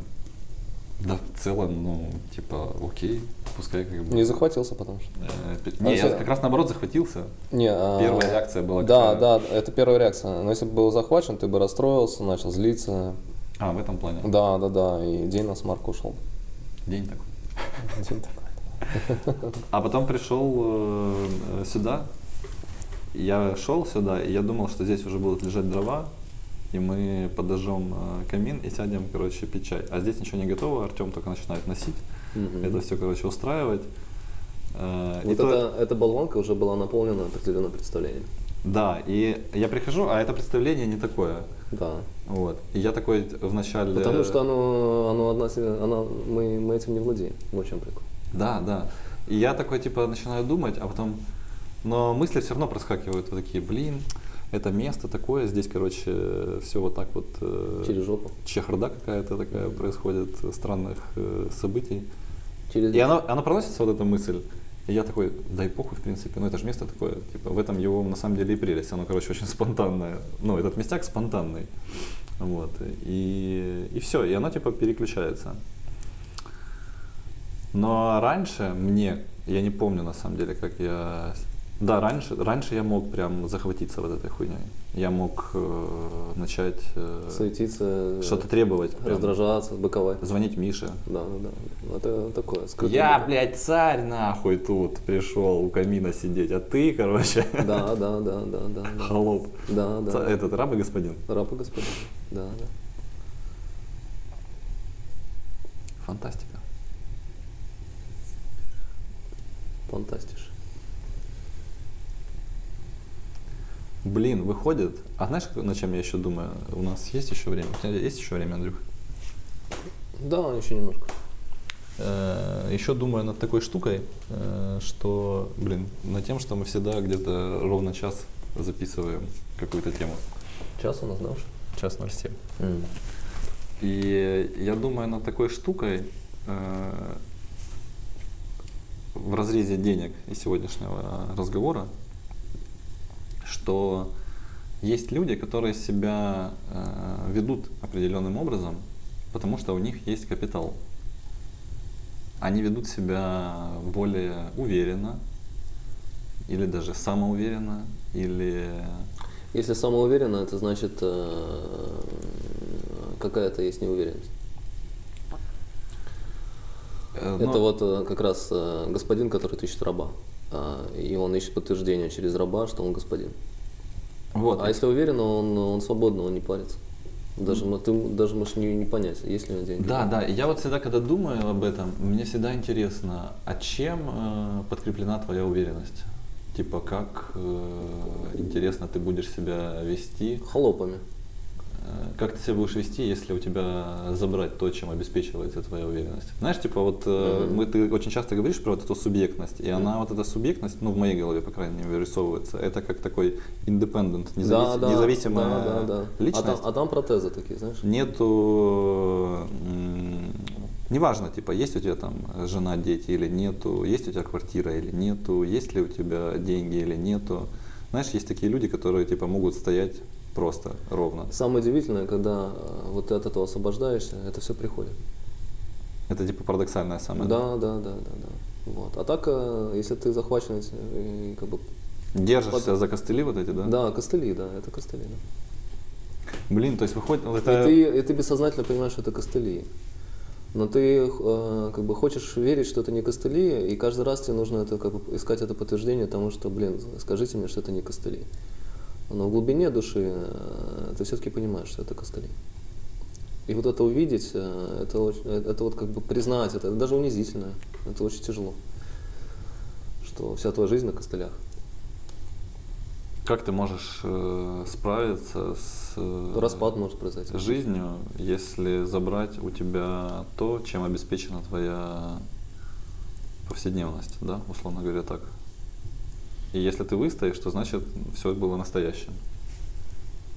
S1: да, в целом, ну, типа, окей, пускай как бы.
S2: Не захватился, потому что.
S1: Э,
S2: А
S1: Не, я как раз наоборот захватился.
S2: Не, а,
S1: Первая реакция была
S2: Да,
S1: какая?
S2: да, это первая реакция. Но если бы был захвачен, ты бы расстроился, начал злиться.
S1: А, в этом плане.
S2: Да, да, да, и день на смарку ушел.
S1: День такой. А потом пришел э, сюда. Я шел сюда, и я думал, что здесь уже будут лежать дрова, и мы подожжем э, камин и сядем, короче, пить чай. А здесь ничего не готово, Артем только начинает носить. Это все, короче, устраивать. Э, и
S2: Вот
S1: то-
S2: это, эта болванка уже была наполнена определенным представлением.
S1: Да, и я прихожу, а это представление не такое.
S2: Да.
S1: Вот. И я такой вначале...
S2: Потому что оно, оно одна, она, мы, мы этим не владеем. Вот в чем прикол.
S1: Да, да. И я такой, типа, начинаю думать, а потом... Но мысли все равно проскакивают вот такие, блин, это место такое, здесь, короче, все вот так вот... э,
S2: Через жопу.
S1: Чехарда какая-то такая происходит, странных э, событий.
S2: Через...
S1: И оно, оно проносится, вот эта мысль, и я такой, да и похуй, в принципе, ну это же место такое, типа, в этом его на самом деле и прелесть, оно, короче, очень спонтанное, ну, этот местяк спонтанный, вот, и, и все, и оно, типа, переключается. Но раньше мне, я не помню, на самом деле, как я... Да, раньше, раньше я мог прям захватиться вот этой хуйней. Я мог э, начать э,
S2: Суетиться,
S1: что-то требовать. прям.
S2: раздражаться, быковать.
S1: Звонить Мише.
S2: Да, да, да. Это такое. скрытое
S1: Я,
S2: быкование.
S1: блядь, царь нахуй тут пришел у камина сидеть, а ты, короче,
S2: Да, да, да, да, да. да.
S1: холоп.
S2: Да, да.
S1: Этот раб и господин.
S2: Раб и господин. Да, да.
S1: Фантастика.
S2: Фантастиш.
S1: Блин, выходит. А знаешь, над чем я еще думаю? У нас есть еще время? У тебя есть еще время, Андрюх?
S2: Да, еще немножко.
S1: Еще думаю над такой штукой, э, что, блин, над тем, что мы всегда где-то ровно час записываем какую-то тему.
S2: Час у нас, да, уже?
S1: Час 07. И я думаю над такой штукой э, в разрезе денег и сегодняшнего разговора, что есть люди, которые себя э, ведут определенным образом, потому что у них есть капитал. Они ведут себя более уверенно, или даже самоуверенно, или
S2: Если самоуверенно, это значит э, какая-то есть неуверенность.
S1: э,
S2: Это
S1: ну,
S2: вот э, как раз э, господин, который ищет раба. А, И он ищет подтверждение через раба, что он господин.
S1: вот.
S2: А если уверенно, он, он свободно, он не парится. Даже, мо- ты даже можешь не, не понять, есть ли у него деньги.
S1: Да, да. Я вот всегда, когда думаю об этом, мне всегда интересно, а чем э, подкреплена твоя уверенность? Типа, как э, интересно ты будешь себя вести?
S2: Холопами.
S1: Э, Как ты себя будешь вести, если у тебя забрать то, чем обеспечивается твоя уверенность? Знаешь, типа вот
S2: Мгм.
S1: мы, ты очень часто говоришь про вот эту субъектность, и она, вот эта субъектность, ну в моей голове, по крайней мере, вырисовывается, это как такой independent, независ-
S2: да, да,
S1: независимая
S2: да, да, да. А,
S1: личность.
S2: там, а там протезы такие, знаешь?
S1: нету, неважно, типа, есть у тебя там жена, дети или нету, есть у тебя квартира или нету, есть ли у тебя деньги или нету. Знаешь, есть такие люди, которые, типа, могут стоять просто ровно.
S2: Самое удивительное, когда э, вот ты от этого освобождаешься, это все приходит.
S1: Это, типа, парадоксальное самое.
S2: Да, да, да, да, да. Вот. А так, э, если ты захвачен этим, и как бы
S1: Держишься
S2: Под-
S1: за костыли вот эти, да?
S2: Да, костыли, да, это костыли. Да.
S1: Блин, то есть выходит, ну,
S2: И,
S1: это...
S2: ты, и ты бессознательно понимаешь, что это костыли. Но ты э, как бы хочешь верить, что это не костыли, и каждый раз тебе нужно это, как бы, искать это подтверждение тому, что, блин, скажите мне, что это не костыли. Но в глубине души э, ты все-таки понимаешь, что это костыли. И вот это увидеть, э, это, очень- э, это вот как бы признать, это даже унизительно, это очень тяжело. Что вся твоя жизнь на костылях.
S1: Как ты можешь э, справиться с э,
S2: Распад может произойти.
S1: жизнью, если забрать у тебя то, чем обеспечена твоя повседневность, да, условно говоря, так. И если ты выстоишь, то значит все было настоящим.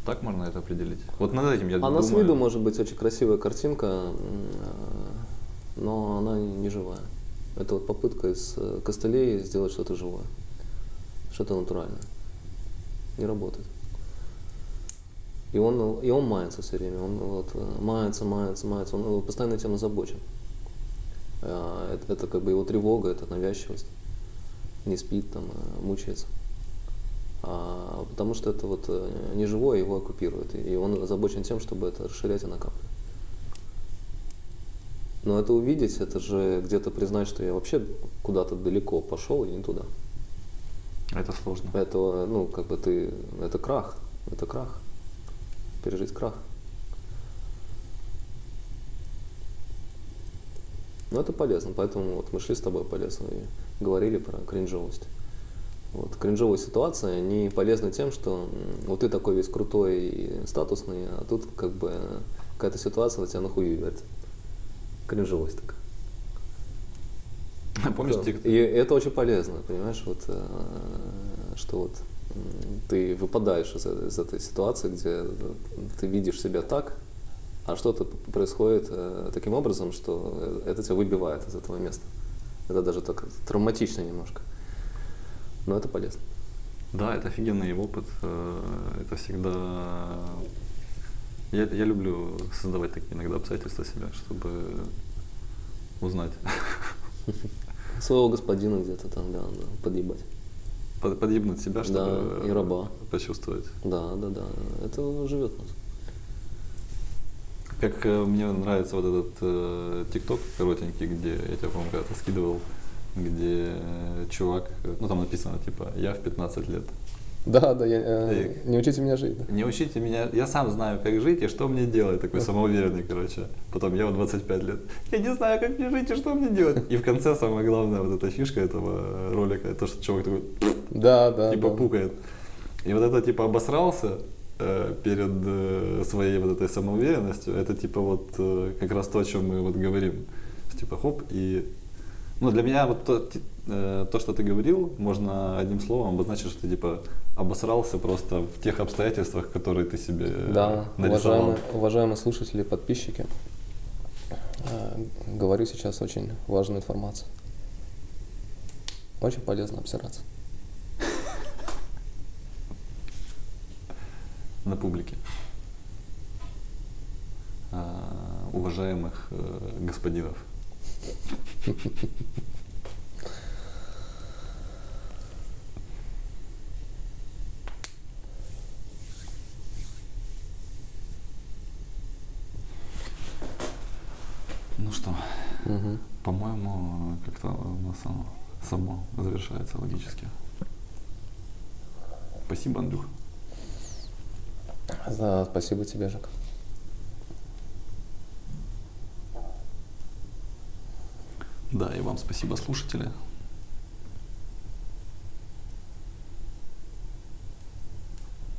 S1: Так можно это определить? Вот над этим я
S2: Она
S1: думаю.
S2: с виду может быть очень красивая картинка, э, но она не живая. Это вот попытка из э, костылей сделать что-то живое, что-то натуральное. Не работает. И он, и он мается все время, он вот э, мается, мается, мается, он постоянно этим озабочен. А, Это, это как бы его тревога, это навязчивость. Не спит, там, э, мучается. А, потому что это вот э, неживое его оккупирует, и он озабочен тем, чтобы это расширять и накапливать. Но это увидеть, это же где-то признать, что я вообще куда-то далеко пошел и не туда.
S1: Это сложно.
S2: Это, ну, как бы ты, это крах, это крах. Пережить крах. Но это полезно, поэтому вот мы шли с тобой по лесу и говорили про кринжовость. Вот, кринжовые ситуации, они полезны тем, что вот ты такой весь крутой и статусный, а тут как бы э, какая-то ситуация на тебя нахуивает. Кринжовость такая.
S1: Помнишь,
S2: Да.
S1: тик-
S2: И это очень полезно, понимаешь, вот, э, что вот ты выпадаешь из, э- из этой ситуации, где ты видишь себя так, а что-то происходит э, таким образом, что э, это тебя выбивает из этого места. Это даже так травматично немножко. Но это полезно.
S1: Да, это офигенный опыт. э, Это всегда... Я, я люблю создавать такие иногда обстоятельства себя, чтобы узнать,
S2: Своего господина где-то там, да, да, подъебать.
S1: под- подъебнуть себя, чтобы
S2: Да, и раба.
S1: почувствовать.
S2: Да, да, да. Это живет нас.
S1: Как э, мне нравится вот этот э, тикток коротенький, где я тебе, по-моему, когда-то скидывал, где э, чувак, ну там написано типа «Я в 15 лет».
S2: Да, да, я,
S1: э,
S2: не учите меня жить.
S1: Не учите меня, я сам знаю, как жить и что мне делать, такой самоуверенный, короче. Потом я в 25 лет, я не знаю, как мне жить и что мне делать. И в конце самая главная вот эта фишка этого ролика, то, что чувак такой,
S2: Да, да,
S1: типа
S2: да.
S1: пукает. И вот это типа обосрался перед э, своей вот этой самоуверенностью, это типа вот э, как раз то, о чем мы вот говорим. Типа хоп, и ну, для меня вот то, э, то, что ты говорил, можно одним словом обозначить, что ты типа обосрался просто в тех обстоятельствах, которые ты себе э,
S2: Да,
S1: нарисовал.
S2: уважаемые, уважаемые слушатели подписчики, э, говорю сейчас очень важную информацию. Очень полезно обсираться.
S1: На публике. А, уважаемых э, господинов. Ну что,
S2: Мгм.
S1: по-моему, как-то оно само завершается логически. Спасибо, Андрюх.
S2: Да, спасибо тебе, Жек.
S1: Да, и вам спасибо, слушатели.